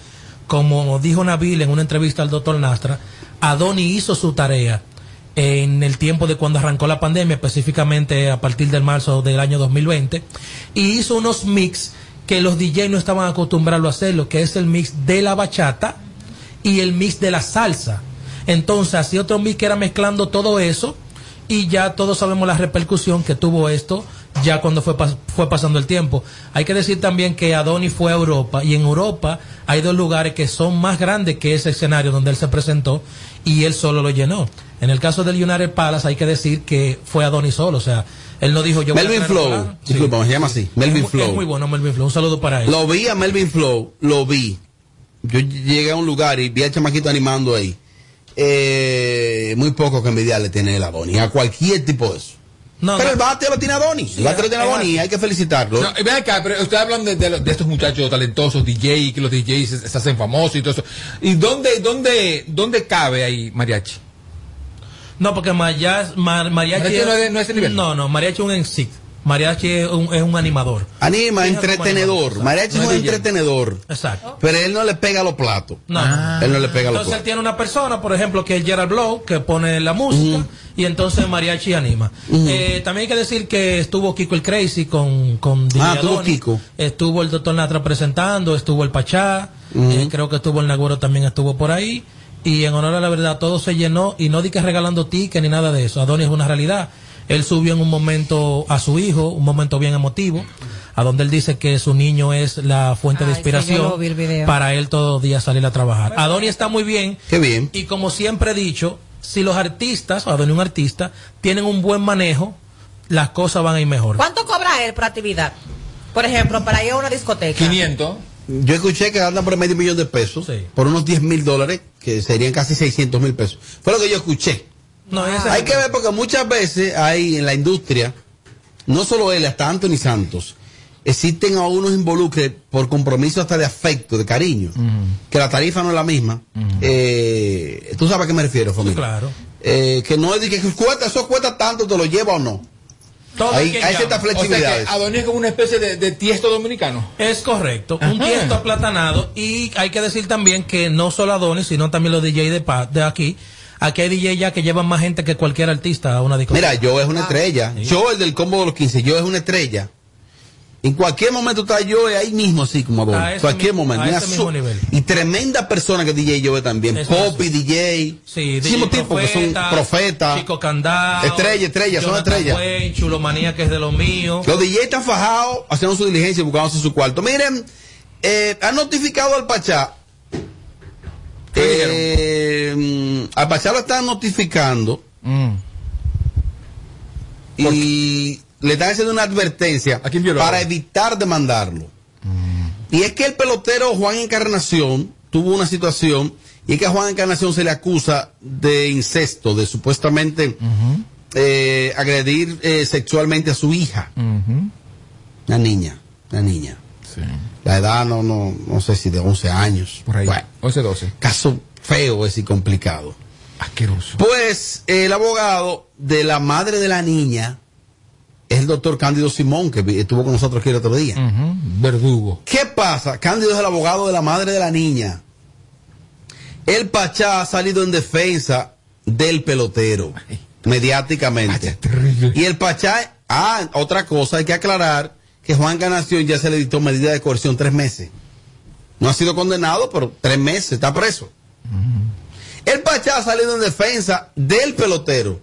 como dijo Nabil en una entrevista al doctor Nastra, Adoni hizo su tarea en el tiempo de cuando arrancó la pandemia, específicamente a partir del marzo del año 2020, y hizo unos mix que los DJ no estaban acostumbrados a hacerlo, que es el mix de la bachata y el mix de la salsa. Entonces, hacía otro mix que era mezclando todo eso y ya todos sabemos la repercusión que tuvo esto ya cuando fue, pas- fue pasando el tiempo. Hay que decir también que Adoni fue a Europa y en Europa hay dos lugares que son más grandes que ese escenario donde él se presentó y él solo lo llenó. En el caso del United Palace hay que decir que fue Adoni solo, o sea, él no dijo yo Melvin a Flow. Sí. Disculpa, se llama así. Melvin Es Flow. Es muy bueno Melvin Flow, un saludo para él. Lo vi a Melvin Flow, lo vi. Yo llegué a un lugar y vi al chamaquito animando ahí. Eh, muy poco que envidiarle tiene el Adonis, a cualquier tipo de eso. No, pero no. el bate lo tiene Adonis, el bate lo tiene Adonis, hay que felicitarlo. No, y ven acá, pero ustedes hablan de, de estos muchachos talentosos, DJ, que los DJs se, se hacen famosos y todo eso. ¿Y dónde, dónde, dónde cabe ahí mariachi? No, porque Mariachi, Mariachi Mariachi no es no es nivel. No, no, Mariachi es un NSYNC. Mariachi es un, es un animador. Anima, entretenedor. anima. Mariachi es un entretenedor. Exacto. Pero él no le pega los platos. No. Él no le pega los Entonces él platos. tiene una persona, por ejemplo, que es Gerald Blow, que pone la música y entonces Mariachi anima. Eh, también hay que decir que estuvo Kiko el Crazy con, con Ah, estuvo. Kiko. Estuvo el Doctor Natra presentando, estuvo el Pachá, eh, creo que estuvo el Nagüero también estuvo por ahí. Y en honor a la verdad, todo se llenó y no di que regalando tickets ni nada de eso. Adonis es una realidad. Él subió en un momento a su hijo, un momento bien emotivo, a donde él dice que su niño es la fuente de Ay, sí, inspiración para él todos los días salir a trabajar. Adonis está muy bien. Qué bien. Y como siempre he dicho, si los artistas, o Adonis un artista, tienen un buen manejo, las cosas van a ir mejor. ¿Cuánto cobra él por actividad? Por ejemplo, para ir a una discoteca. 500. Yo escuché que anda por medio millón de pesos, por unos 10 mil dólares, que serían casi 600 mil pesos. Fue lo que yo escuché. No, ese- Hay que ver porque muchas veces hay en la industria, no solo él, hasta Anthony Santos, existen a unos involucres por compromiso hasta de afecto, de cariño, que la tarifa no es la misma. Eh, ¿Tú sabes a qué me refiero, familia? claro. Eh, que no es de que cuesta, eso cuesta tanto, te lo lleva o no. Todo hay hay llama. ciertas O sea Adonis es como una especie de, de tiesto dominicano. Es correcto, un Ajá. tiesto aplatanado y hay que decir también que no solo Adonis, sino también los DJ de, de aquí. Aquí hay DJ ya que llevan más gente que cualquier artista a una discoteca. Mira, yo es una estrella. Yo, el del combo de los 15, yo es una estrella. En cualquier momento está Joe ahí mismo, así como ese cualquier momento. a Una ese mismo su- nivel. Y tremenda persona que DJ Joe también. Eso Pop y DJ. Sí, DJ tipos que son Profeta, profetas. Chico Candado. Estrella, estrella, son estrellas. Wayne, Chulomanía, que es de lo mío. Los DJ están fajados haciendo su diligencia y buscándose su cuarto. Miren, eh, han notificado al Pachá. Eh, al Pachá lo están notificando y le están haciendo una advertencia para evitar demandarlo. Y es que el pelotero Juan Encarnación tuvo una situación y es que a Juan Encarnación se le acusa de incesto, de supuestamente eh, agredir eh, sexualmente a su hija. Una niña, una niña. La edad no, no, no sé si de 11 años. Por ahí. Bueno, 11, 12. caso feo ese y complicado. Asqueroso. Pues el abogado de la madre de la niña es el doctor Cándido Simón, que estuvo con nosotros aquí el otro día. Verdugo. ¿Qué pasa? Cándido es el abogado de la madre de la niña. El Pachá ha salido en defensa del pelotero, mediáticamente. Y el Pachá, ah, otra cosa, hay que aclarar que Juan Ganación ya se le dictó medida de coerción tres meses. No ha sido condenado, pero tres meses, está preso. El Pachá ha salido en defensa del pelotero.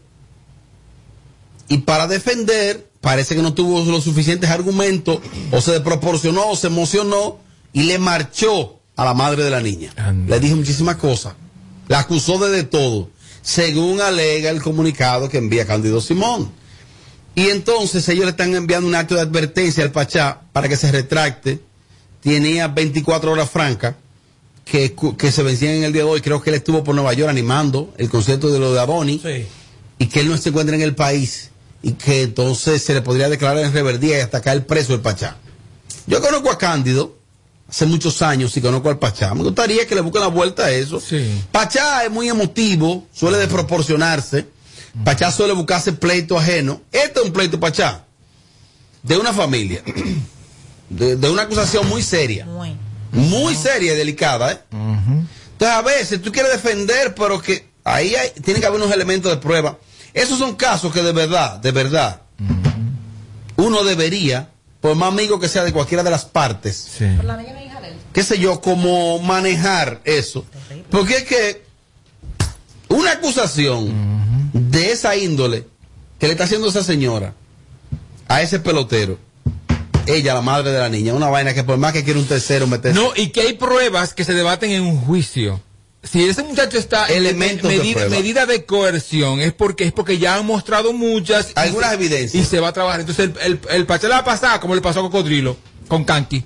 Y para defender, parece que no tuvo los suficientes argumentos, o se desproporcionó, o se emocionó, y le marchó a la madre de la niña. Le dijo muchísimas cosas. La acusó de, de todo, según alega el comunicado que envía Cándido Simón. Y entonces ellos le están enviando un acto de advertencia al Pachá para que se retracte. Tenía 24 horas francas que, que se vencían en el día de hoy. Creo que él estuvo por Nueva York animando el concierto de lo de Aboni. Y que él no se encuentra en el país. Y que entonces se le podría declarar en reverdía y hasta caer preso el Pachá. Yo conozco a Cándido hace muchos años y conozco al Pachá. Me gustaría que le busquen la vuelta a eso. Pachá es muy emotivo, suele desproporcionarse. Pachá suele buscarse pleito ajeno. Este es un pleito Pachá de una familia, de, de una acusación muy seria, muy seria y delicada. ¿eh? Entonces a veces tú quieres defender, pero que ahí hay- tiene que haber unos elementos de prueba. Esos son casos que de verdad, de verdad, uno debería, por más amigo que sea de cualquiera de las partes, qué sé yo, cómo manejar eso. Porque es que una acusación de esa índole que le está haciendo esa señora a ese pelotero, ella, la madre de la niña, una vaina que por más que quiera un tercero meterse. No, y que hay pruebas que se debaten en un juicio. Si ese muchacho está en Elementos de medida, prueba. medida de coerción, es porque es porque ya han mostrado muchas. Algunas evidencias. Y se va a trabajar. Entonces, el, el, el Pachá le va a pasar como le pasó a Cocodrilo, con Kanki.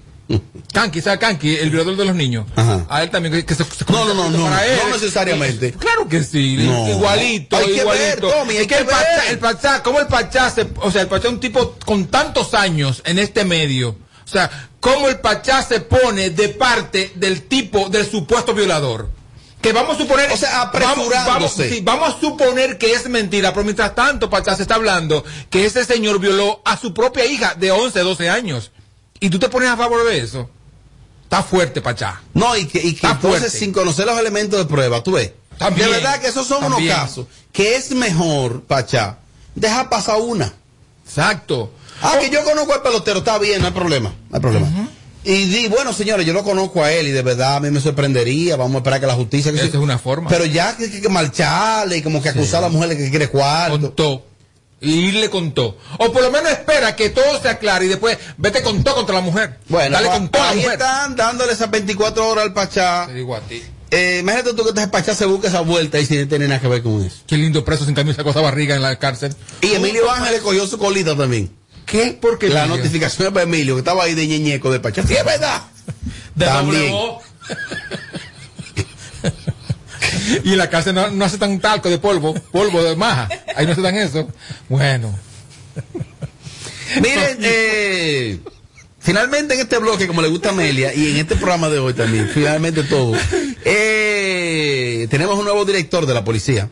Kanki, ¿sabes Kanki? El violador de los niños. A él también, que, que se, se No, no, no, no, para él. no necesariamente. Claro que sí, No. igualito, Hay que igualito. ver, Tommy, hay es que, que el Pachá, ver. el Pachá, ¿cómo el Pachá se, o sea, el Pachá es un tipo con tantos años en este medio? O sea, ¿cómo el Pachá se pone de parte del tipo, del supuesto violador? Que vamos a suponer. O sea, vamos, vamos, apresurándose. sí, vamos a suponer que es mentira, pero mientras tanto, Pachá se está hablando que ese señor violó a su propia hija de 11, 12 años. Y tú te pones a favor de eso. Está fuerte, Pachá. No, y que, y que entonces fuerte. sin conocer los elementos de prueba, tú ves. También, de verdad que esos son también. unos casos que es mejor, Pachá, deja pasar una. Exacto. Ah, que yo conozco al pelotero, está bien, no hay problema, no hay problema. Y di, bueno, señores, yo lo conozco a él y de verdad a mí me sorprendería, vamos a esperar que la justicia... que Esa sí. es una forma. Pero ya que, que, que marcharle y como que acusar a la mujer de que quiere cuarto. Contó. Y le contó. O por lo menos espera que todo se aclare y después vete con todo contra la mujer. Bueno, Dale pues, con toda la ahí mujer. están dándole esas 24 horas al Pachá. Te digo a ti. Eh, imagínate tú que este Pachá se busca esa vuelta y sin tener nada que ver con eso. Qué lindo preso sin camisa cosa barriga en la cárcel. Y Emilio Ángel le cogió su colita también. ¿Qué? ¿Por qué? La Emilio? notificación es para Emilio, que estaba ahí de ñeñeco de Pachá. Sí, es verdad. De También. y en la cárcel no, no hace tan talco de polvo, polvo de maja. Ahí no se dan eso. Bueno. Miren, eh, finalmente en este bloque, como le gusta a Amelia, y en este programa de hoy también, finalmente todo, eh, tenemos un nuevo director de la policía.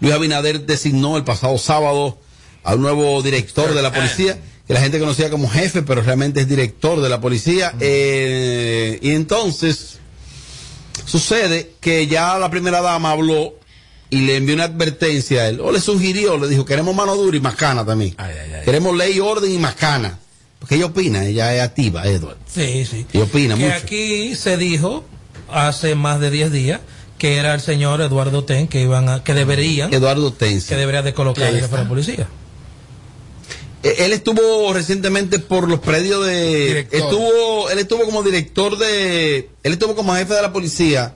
Luis Abinader designó el pasado sábado a un nuevo director de la policía, que la gente conocía como jefe, pero realmente es director de la policía. Eh, y entonces, sucede que ya la primera dama habló y le envió una advertencia a él, o le sugirió, le dijo, queremos mano dura y macana también. Queremos ley, orden y macana. Porque ella opina, ella es activa, Edward. Sí, sí. Ella opina que mucho. aquí se dijo hace más de 10 días que era el señor Eduardo Ten que iban a, que deberían Eduardo Ten. sí. que debería de colocar está. la policía. Eh, Él estuvo recientemente por los predios de. Director. Estuvo, él estuvo como director de. Él estuvo como jefe de la policía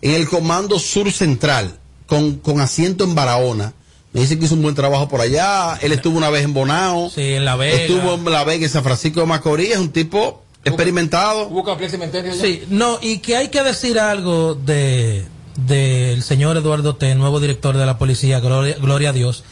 en el Comando Sur Central, con, con asiento en Barahona. Me dicen que hizo un buen trabajo por allá. Él estuvo una vez en Bonao. Sí, en La Vega. Estuvo en La Vega, en San Francisco de Macorís. Es un tipo experimentado. ¿Hubo el cementerio? Sí, no, y que hay que decir algo de del señor Eduardo T, nuevo director de la policía, gloria, gloria a Dios,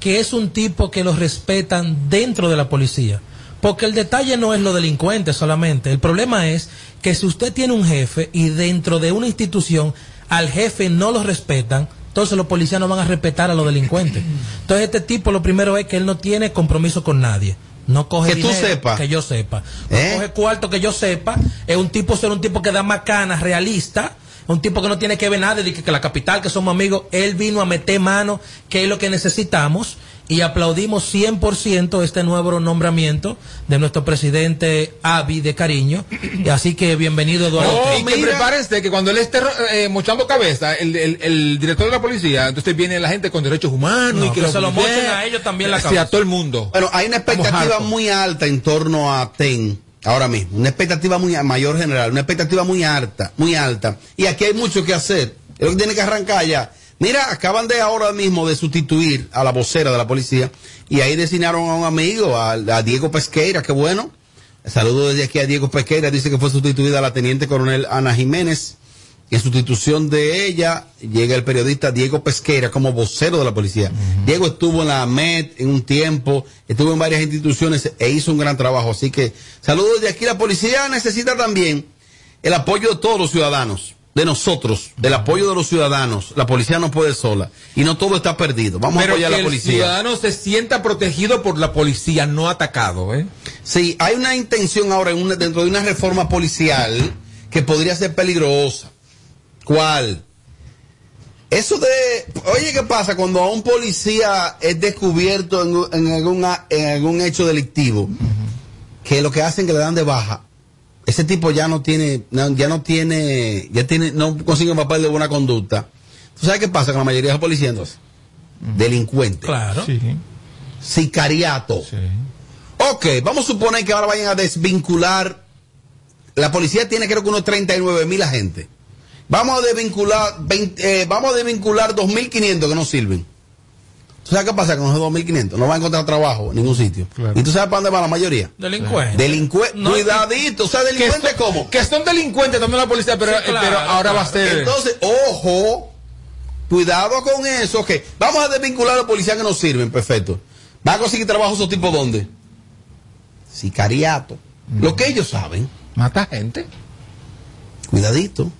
que es un tipo que los respetan dentro de la policía. Porque el detalle no es lo delincuente solamente. El problema es que si usted tiene un jefe y dentro de una institución al jefe no lo respetan, entonces los policías no van a respetar a los delincuentes. Entonces este tipo lo primero es que él no tiene compromiso con nadie. No coge Que tú sepas. que yo sepa. No ¿Eh? coge cuarto que yo sepa. Es un tipo, ser un tipo que da macanas, realista. Un tipo que no tiene que ver nada de que, que la capital, que somos amigos. Él vino a meter mano, que es lo que necesitamos. Y aplaudimos 100% este nuevo nombramiento de nuestro presidente Avi de cariño. Y así que bienvenido, Eduardo. Oh, y que prepárense que cuando él esté eh, mochando cabeza, el, el- el director de la policía, entonces viene la gente con derechos humanos No, y que, que los se lo mochen a ellos también la Sí, cabeza. a todo el mundo. Bueno, hay una expectativa muy alta en torno a TEN ahora mismo. Una expectativa muy a mayor general, una expectativa muy alta, muy alta. Y aquí hay mucho que hacer. Es lo que tiene que arrancar ya. Mira, acaban de ahora mismo de sustituir a la vocera de la policía y ahí designaron a un amigo, a, a Diego Pesqueira, qué bueno. Saludo desde aquí a Diego Pesqueira, dice que fue sustituida la teniente coronel Ana Jiménez. Y en sustitución de ella llega el periodista Diego Pesqueira como vocero de la policía. Diego estuvo en la AMET en un tiempo, estuvo en varias instituciones e hizo un gran trabajo. Así que saludos desde aquí. La policía necesita también el apoyo de todos los ciudadanos, de nosotros, del apoyo de los ciudadanos. La policía no puede sola y no todo está perdido. Vamos Pero a apoyar que a la el policía. ciudadano se sienta protegido por la policía, no atacado, ¿eh? Sí, hay una intención ahora en una- dentro de una reforma policial que podría ser peligrosa. ¿Cuál? Eso de, oye, ¿qué pasa cuando a un policía es descubierto en, en en algún hecho delictivo? Que lo que hacen que le dan de baja. Ese tipo ya no tiene, ya no tiene, ya tiene, no consigue un papel de buena conducta. ¿Tú sabes qué pasa con la mayoría de los policías entonces? Delincuentes. Claro. Sicariato. Ok, vamos a suponer que ahora vayan a desvincular. La policía tiene creo que unos 39 mil agentes. Vamos a desvincular, 20, eh, vamos a desvincular 2.500 que no sirven. ¿Tú sabes qué pasa con esos 2.500? No van a encontrar trabajo en ningún sitio. ¿Y tú sabes para dónde va la mayoría? Delincuente. Delincuente. No, Cuidadito. O sea, delincuente que cómo? Que son delincuentes también la policía, pero, Sí, eh, claro, pero ahora va a ser. Entonces, ojo, cuidado con eso. Ok, vamos a desvincular a los policías que no sirven, perfecto. ¿Van a conseguir trabajo esos tipos dónde? Sicariato. Lo que ellos saben. Mata gente. Cuidadito.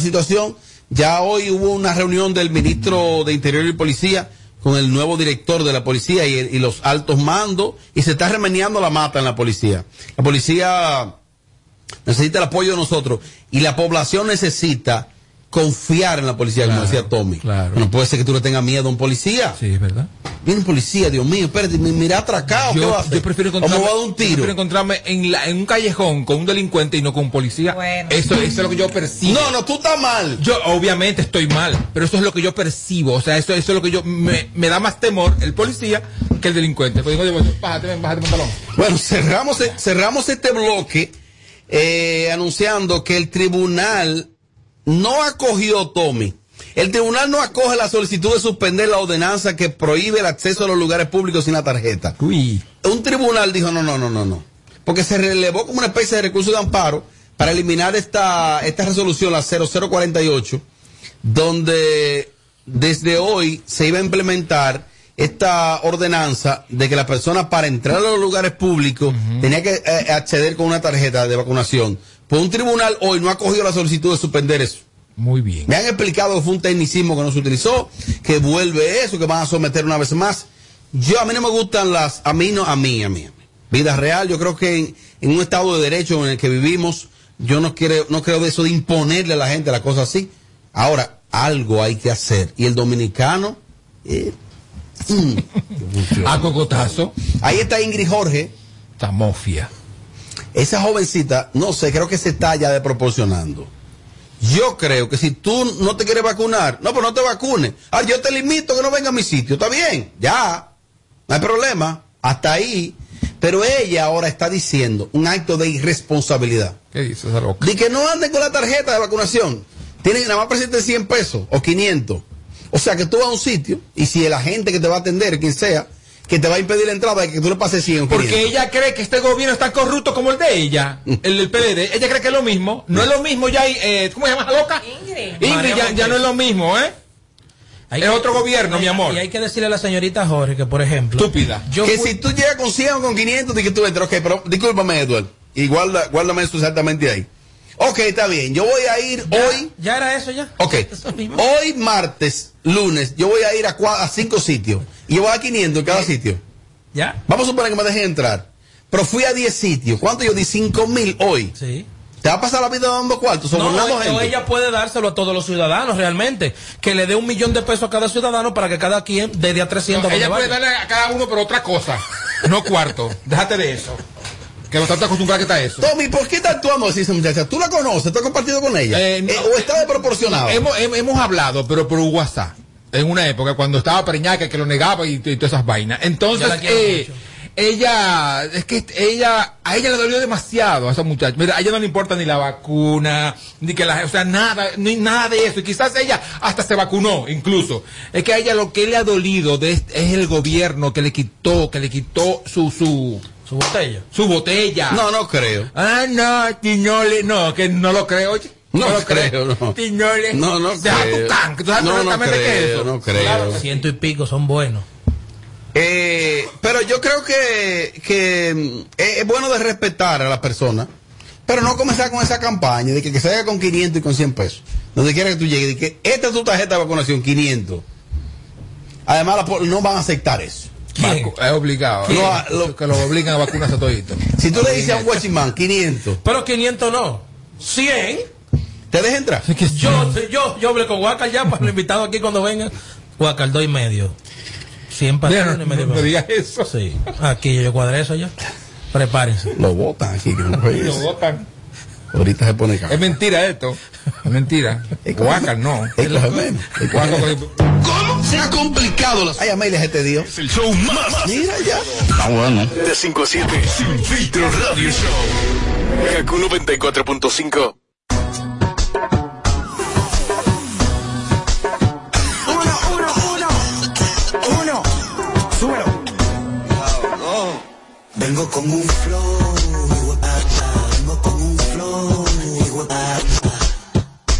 Situación. Ya hoy hubo una reunión del ministro de Interior y Policía con el nuevo director de la policía y, y los altos mandos y se está remeneando la mata en la policía. La policía necesita el apoyo de nosotros y la población necesita confiar en la policía, como decía Tommy. No puede ser que tú le tengas miedo a un policía. Sí, es verdad. Viene un policía, Dios mío, espérate, me mira atracado. ¿qué Yo, va a hacer? yo prefiero ¿O encontrarme, me va a dar un yo tiro? prefiero encontrarme en, la- en un callejón con un delincuente y no con un policía. Eso, eso es lo que yo percibo. No, no, tú estás mal. Yo obviamente estoy mal, pero eso es lo que yo percibo. O sea, eso, eso es lo que yo me, me da más temor el policía que el delincuente. Pues digo, yo, bájate, ven, bájate pantalón. Bueno, cerramos, cerramos este bloque eh, anunciando que el tribunal no acogió, Tommy. El tribunal no acoge la solicitud de suspender la ordenanza que prohíbe el acceso a los lugares públicos sin la tarjeta. Uy. Un tribunal dijo, no, no, no, no, no. Porque se relevó como una especie de recurso de amparo para eliminar esta, esta resolución, la 0048, donde desde hoy se iba a implementar esta ordenanza de que la persona para entrar a los lugares públicos tenía que eh, acceder con una tarjeta de vacunación. Pues un tribunal hoy no ha cogido la solicitud de suspender eso. Muy bien. Me han explicado que fue un tecnicismo que no se utilizó, que vuelve eso, que van a someter una vez más. Yo, a mí no me gustan las, a mí no, a mí, a mí, a mí. Vida real, yo creo que en, en un estado de derecho en el que vivimos, yo no quiero, no creo de eso de imponerle a la gente la cosa así. Ahora, algo hay que hacer. Y el dominicano, eh, mm, A cocotazo. Ahí está Ingrid Jorge, Esta mafia. Esa jovencita, no sé, creo que se está ya desproporcionando. Yo creo que si tú no te quieres vacunar, no, pues no te vacunes. Ah, yo te limito que no venga a mi sitio. Está bien, ya. No hay problema. Hasta ahí. Pero ella ahora está diciendo un acto de irresponsabilidad. ¿Qué dice esa loca? De que no anden con la tarjeta de vacunación. Tienen nada más presente 100 pesos o 500. O sea que tú vas a un sitio y si el agente que te va a atender, quien sea, que te va a impedir la entrada, y que tú le pases 100 o 500. Porque ella cree que este gobierno es tan corrupto como el de ella, el del PLD. Ella cree que es lo mismo. No es lo mismo ya. Eh, ¿Cómo se llama loca? Ingrid. Ingrid ya, ya no es lo mismo, ¿eh? Hay es que- otro gobierno, mi amor. Y hay que decirle a la señorita Jorge que, por ejemplo. Estúpida. Yo que fui- si tú llegas con 100 o con 500, di que tú entras. Ok, pero discúlpame, Edward. Y guarda, guárdame eso exactamente ahí. Ok, está bien. Yo voy a ir hoy. Ya era eso ya. Ok. Hoy martes, lunes, yo voy a ir a, cua- a cinco sitios. Y yo voy a 500 en cada sitio. Ya. Vamos a suponer que me dejen entrar. Pero fui a 10 sitios. ¿Cuánto yo di? 5 mil hoy. Sí. ¿Te va a pasar la vida dando cuartos? No, o gente? ella puede dárselo a todos los ciudadanos realmente. Que le dé un millón de pesos a cada ciudadano para que cada quien dé de a 300 No, ella puede darle a cada uno, pero otra cosa. No cuarto. Déjate de eso. Que no estás acostumbrada que está eso. Tommy, ¿por qué está actuando así esa muchacha? ¿Tú la conoces? ¿Tú has compartido con ella? Eh, no. Eh, ¿O está desproporcionado? Hemos, hem- hemos hablado, pero por WhatsApp. En una época cuando estaba preñada, que lo negaba y, y todas esas vainas. Entonces, eh, ella, es que ella, a ella le dolió demasiado a esa muchacha. Mira, a ella no le importa ni la vacuna, ni que la, o sea, nada, ni nada de eso. Y quizás ella hasta se vacunó, incluso. Es que a ella lo que le ha dolido de este- es el gobierno que le quitó, que le quitó su, su, Su botella. su botella. No, no creo. Ah, no, Tiñole, no, que no lo creo, oye. No, lo creo, no. Tiñole. No, no Deja creo. tu can, que tú sabes No, no perfectamente qué es creo, eso. no creo. Claro. Ciento y pico son buenos. Eh, pero yo creo que, que mm, es bueno de respetar a la persona, pero no comenzar con esa campaña de que, que se haga con 500 y con 100 pesos. Donde quiera que tú llegues, de que esta es tu tarjeta de vacunación, 500. Además, la no van a aceptar eso. Vacu- Es obligado. ¿Quién? No, lo, que lo obligan a vacunarse a todito. Si tú le dices a un guachimán 500, Pero 500 no. 100. ¿Te deja entrar? Yo, yo, yo hablé con Huacal ya para los invitados aquí cuando vengan. Huacal, dos y medio. 100 Mira, patrones no, y medio. no me digas eso. Sí. Aquí yo cuadré eso ya. Prepárense. Lo botan aquí. que no Lo botan. Ahorita se pone acá. Es mentira esto. Es mentira. Guacal, no. Es. ¿Cómo? Se ha complicado las Ay, Amelia, este dio. Es el show más, más Mira ya. Está bueno. De 5 a 7. Sin filtro radio show. Kaku 94.5. Vengo con un flow. Vengo con un flow.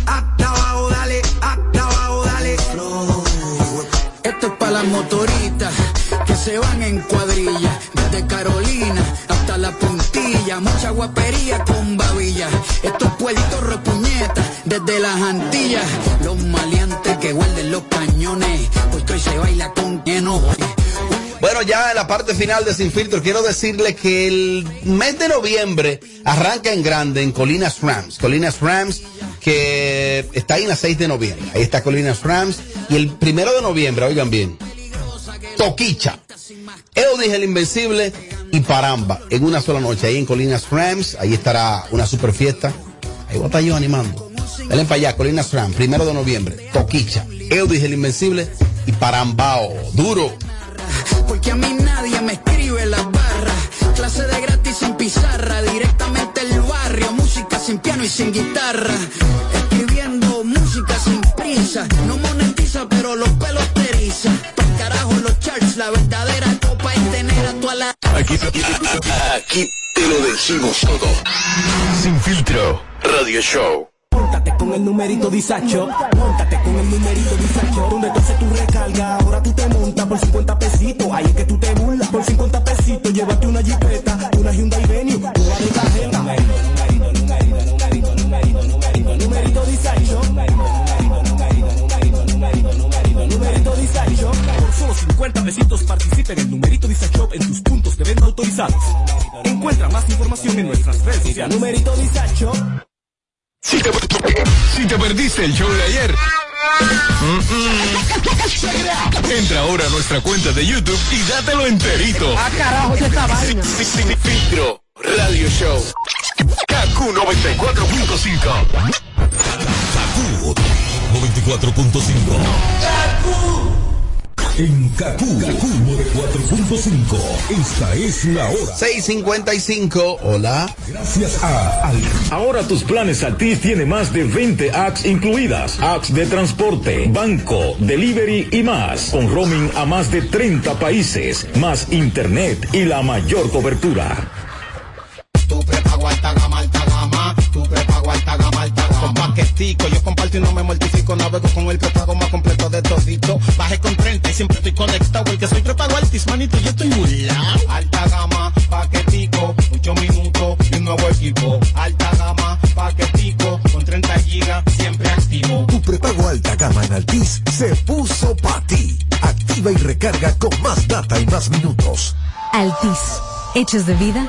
Hasta abajo, dale. Hasta abajo, dale. Esto es para las motoritas que se van en cuadrilla, desde Carolina hasta la puntilla, mucha guapería con babilla. Esto es pueblito repuñeta, desde las Antillas, los maleantes que guarden los cañones, porque hoy se baila con lleno. Bueno, ya en la parte final de Sin Filtro, quiero decirle que el mes de noviembre arranca en grande en Colinas Rams. Colinas Rams, que está ahí en la 6 de noviembre. Ahí está Colinas Rams. Y el primero de noviembre, oigan bien, Toquicha, Eudis el Invencible y Paramba en una sola noche. Ahí en Colinas Rams, ahí estará una super fiesta. Ahí voy a estar yo animando. Denle para allá, Colinas Rams, primero de noviembre, Toquicha, Eudis el Invencible y Parambao. Duro. Porque a mí nadie me escribe las barras. Clase de gratis sin pizarra, directamente el barrio. Música sin piano y sin guitarra. Escribiendo música sin prisa. No monetiza, pero los pelos te eriza. Pa'l carajo los charts, la verdadera copa es tener a tu ala. Aquí, aquí te lo decimos todo. Sin filtro radio show. Móntate con el numerito disacho. Móntate con el numerito disacho. Donde tu recarga, ahora tú te montas por 50 pesitos. Ahí es que tú te burlas. Por 50 pesitos, llévate una jipeta, una Hyundai Venue, una de tarjeta. Numerito, numerito, numerito, numerito, numerito, numerito, numerito disacho. Numerito disacho. Por solo 50 pesitos participa en el numerito disacho en tus puntos de venta autorizados. Encuentra más información en nuestras redes sociales. Numerito disacho. Si te, si te perdiste el show de ayer, Entra ahora a nuestra cuenta de YouTube y dátelo enterito. Ah, carajo, ¿qué esta vaina? Filtro Radio Show. KQ 94.5. KQ 94.5. En Kaku, Kaku 4.5. Esta es la hora. 655. Hola. Gracias a Al. Ahora tus planes Altis tiene más de 20 apps incluidas. Apps de transporte, banco, delivery y más. Con roaming a más de 30 países. Más internet y la mayor cobertura. Tu prepago alta gama, alta gama. Tu prepago Con paquetico, yo comparto y no me mortifico. Navego con el prepago más completo de todito. Bajé con 30 y siempre estoy conectado. El que soy prepago altis, manito, yo estoy burlao. Alta gama, paquetico, 8 minutos y un nuevo equipo. Alta gama, paquetico, con 30 gigas, siempre activo. Tu prepago alta gama en Altis se puso para ti. Activa y recarga con más data y más minutos. Altis. Hechos de vida,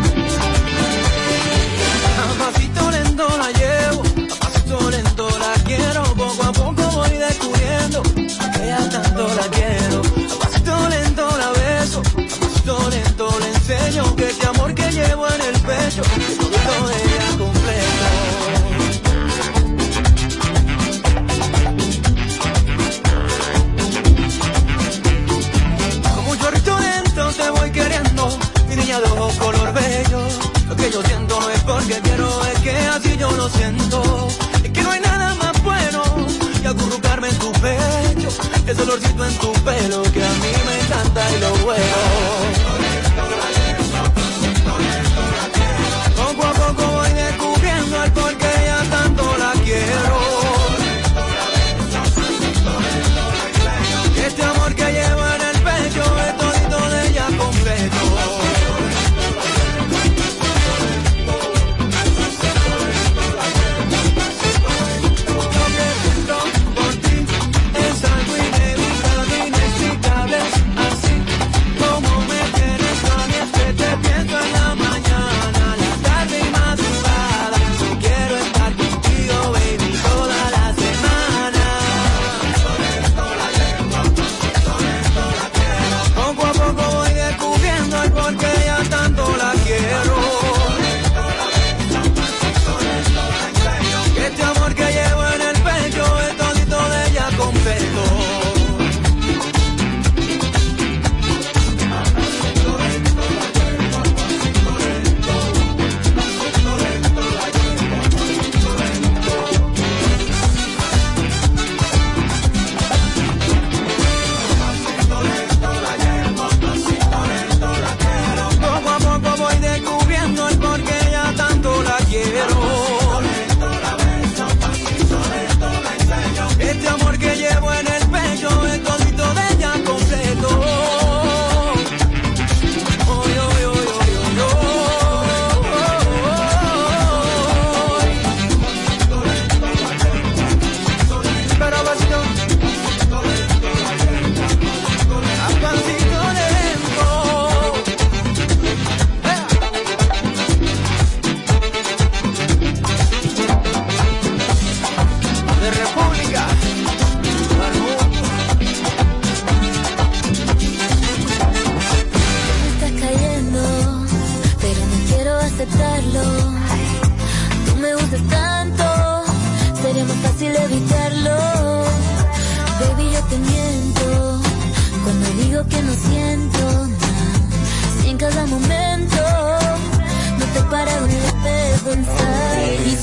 Que yo siento no es porque quiero, es que así yo lo siento. Es que no hay nada más bueno que acurrucarme en tu pecho. Ese olorcito en tu pelo que a mí me encanta y lo bueno.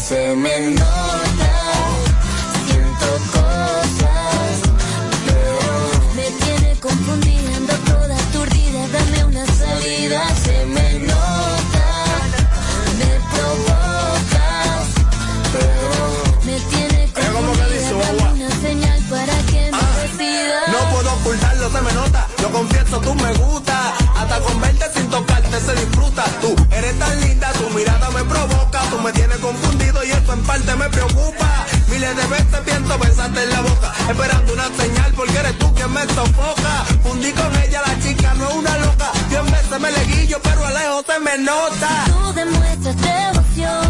Se me nota. Siento cosas, pero me tiene confundida, ando toda aturdida. Dame una salida, se me nota. Me provocas, pero me tiene confundida. Dame una señal para que me decida. No puedo ocultarlo, se me nota. Lo confieso, tú me gusta. Hasta con verte sin tocarte se disfruta. Tú preocupa. Miles de veces pienso besarte en la boca. Esperando una señal porque eres tú quien me sofoca. Fundí con ella, la chica no es una loca. Cien veces me leguillo, pero a lejos se me nota. Tú demuestras devoción,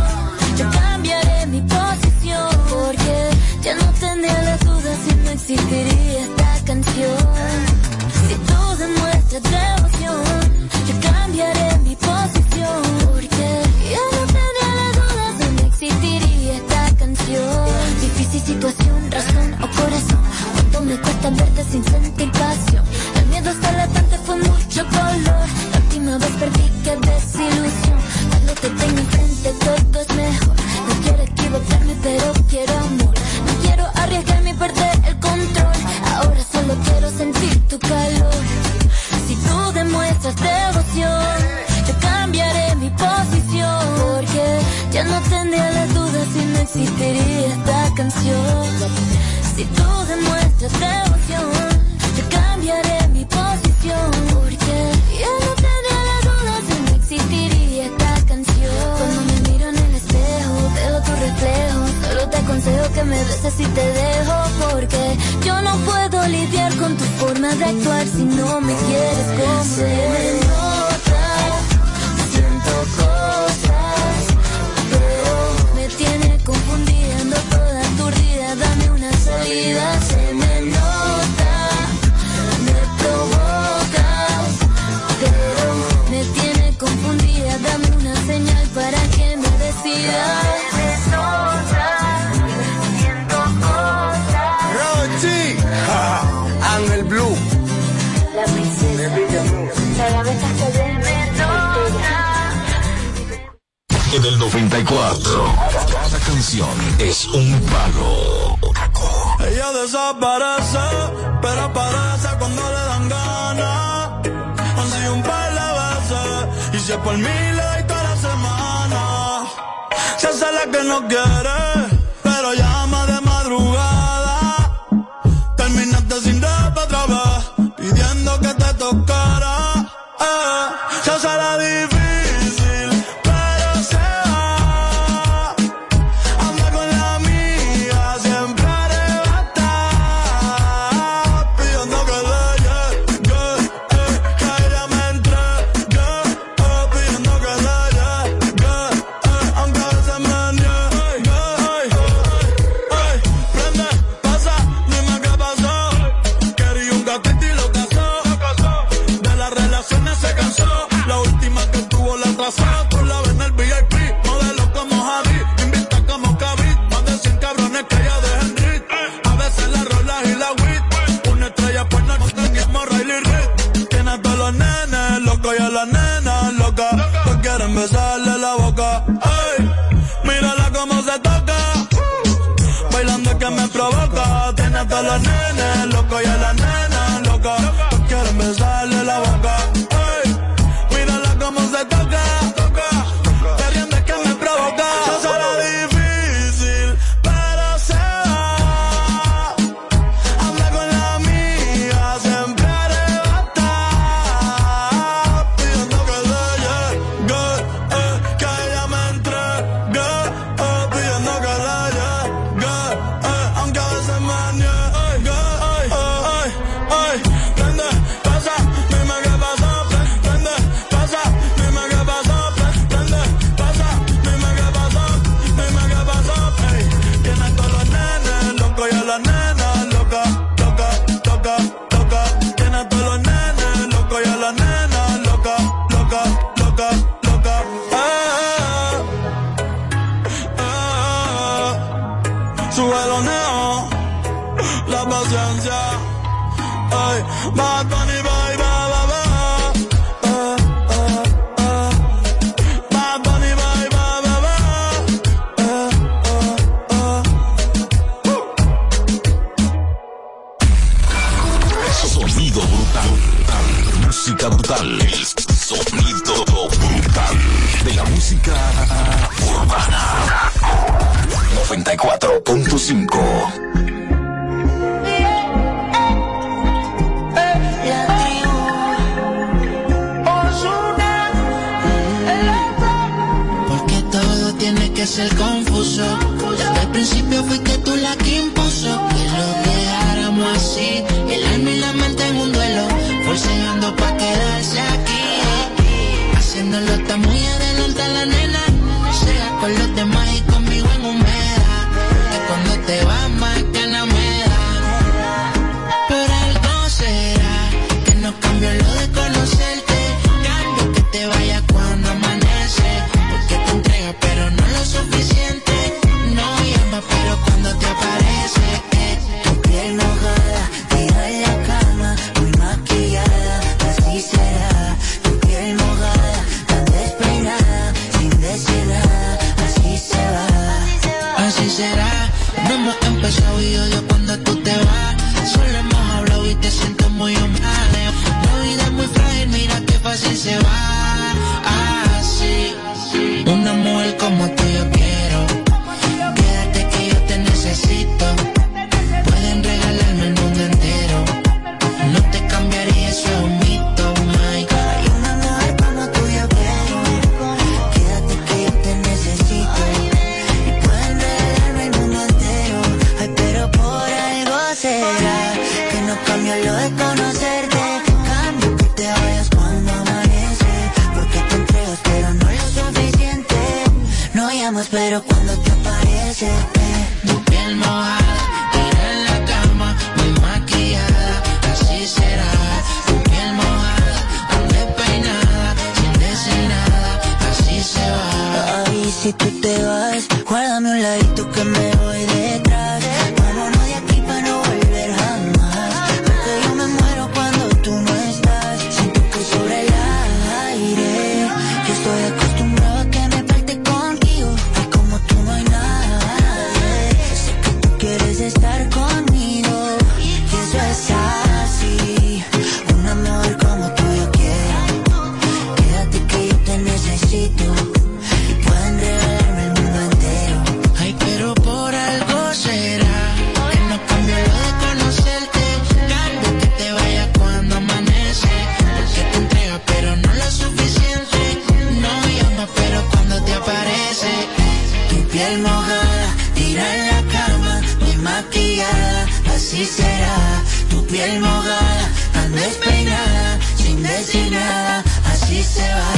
yo cambiaré mi posición porque ya no tendría la duda si no existiría esta canción. Si tú demuestras devoción, sin sentir pasión. El miedo está latente, fue mucho color. La última vez perdí, qué desilusión. Cuando te tengo enfrente todo es mejor. No quiero equivocarme, pero quiero amor. No quiero arriesgarme y perder el control. Ahora solo quiero sentir tu calor. Si tú demuestras devoción, yo cambiaré mi posición. Porque ya no tendría la duda si no existiría esta canción. Si tú demuestras devoción, me beses y te dejo. Porque yo no puedo lidiar con tu forma de actuar si no me quieres como 94, cada canción es un palo. Ella desaparece, pero aparece cuando le dan ganas. Sido un par de veces, y si es por mí le toda la semana. Se hace la que no quiere, piel mojada, tan despeinada, sin decir nada, así se va.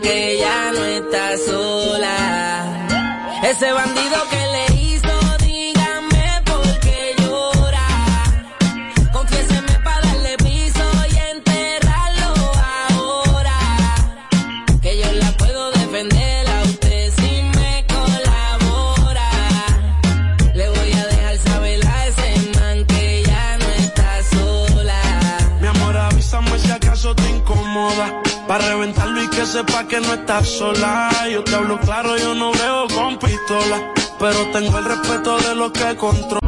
que ya no está sola. Ese bandido que sepa que no estás sola. Yo te hablo claro, yo no veo con pistola. Pero tengo el respeto de los que controlan.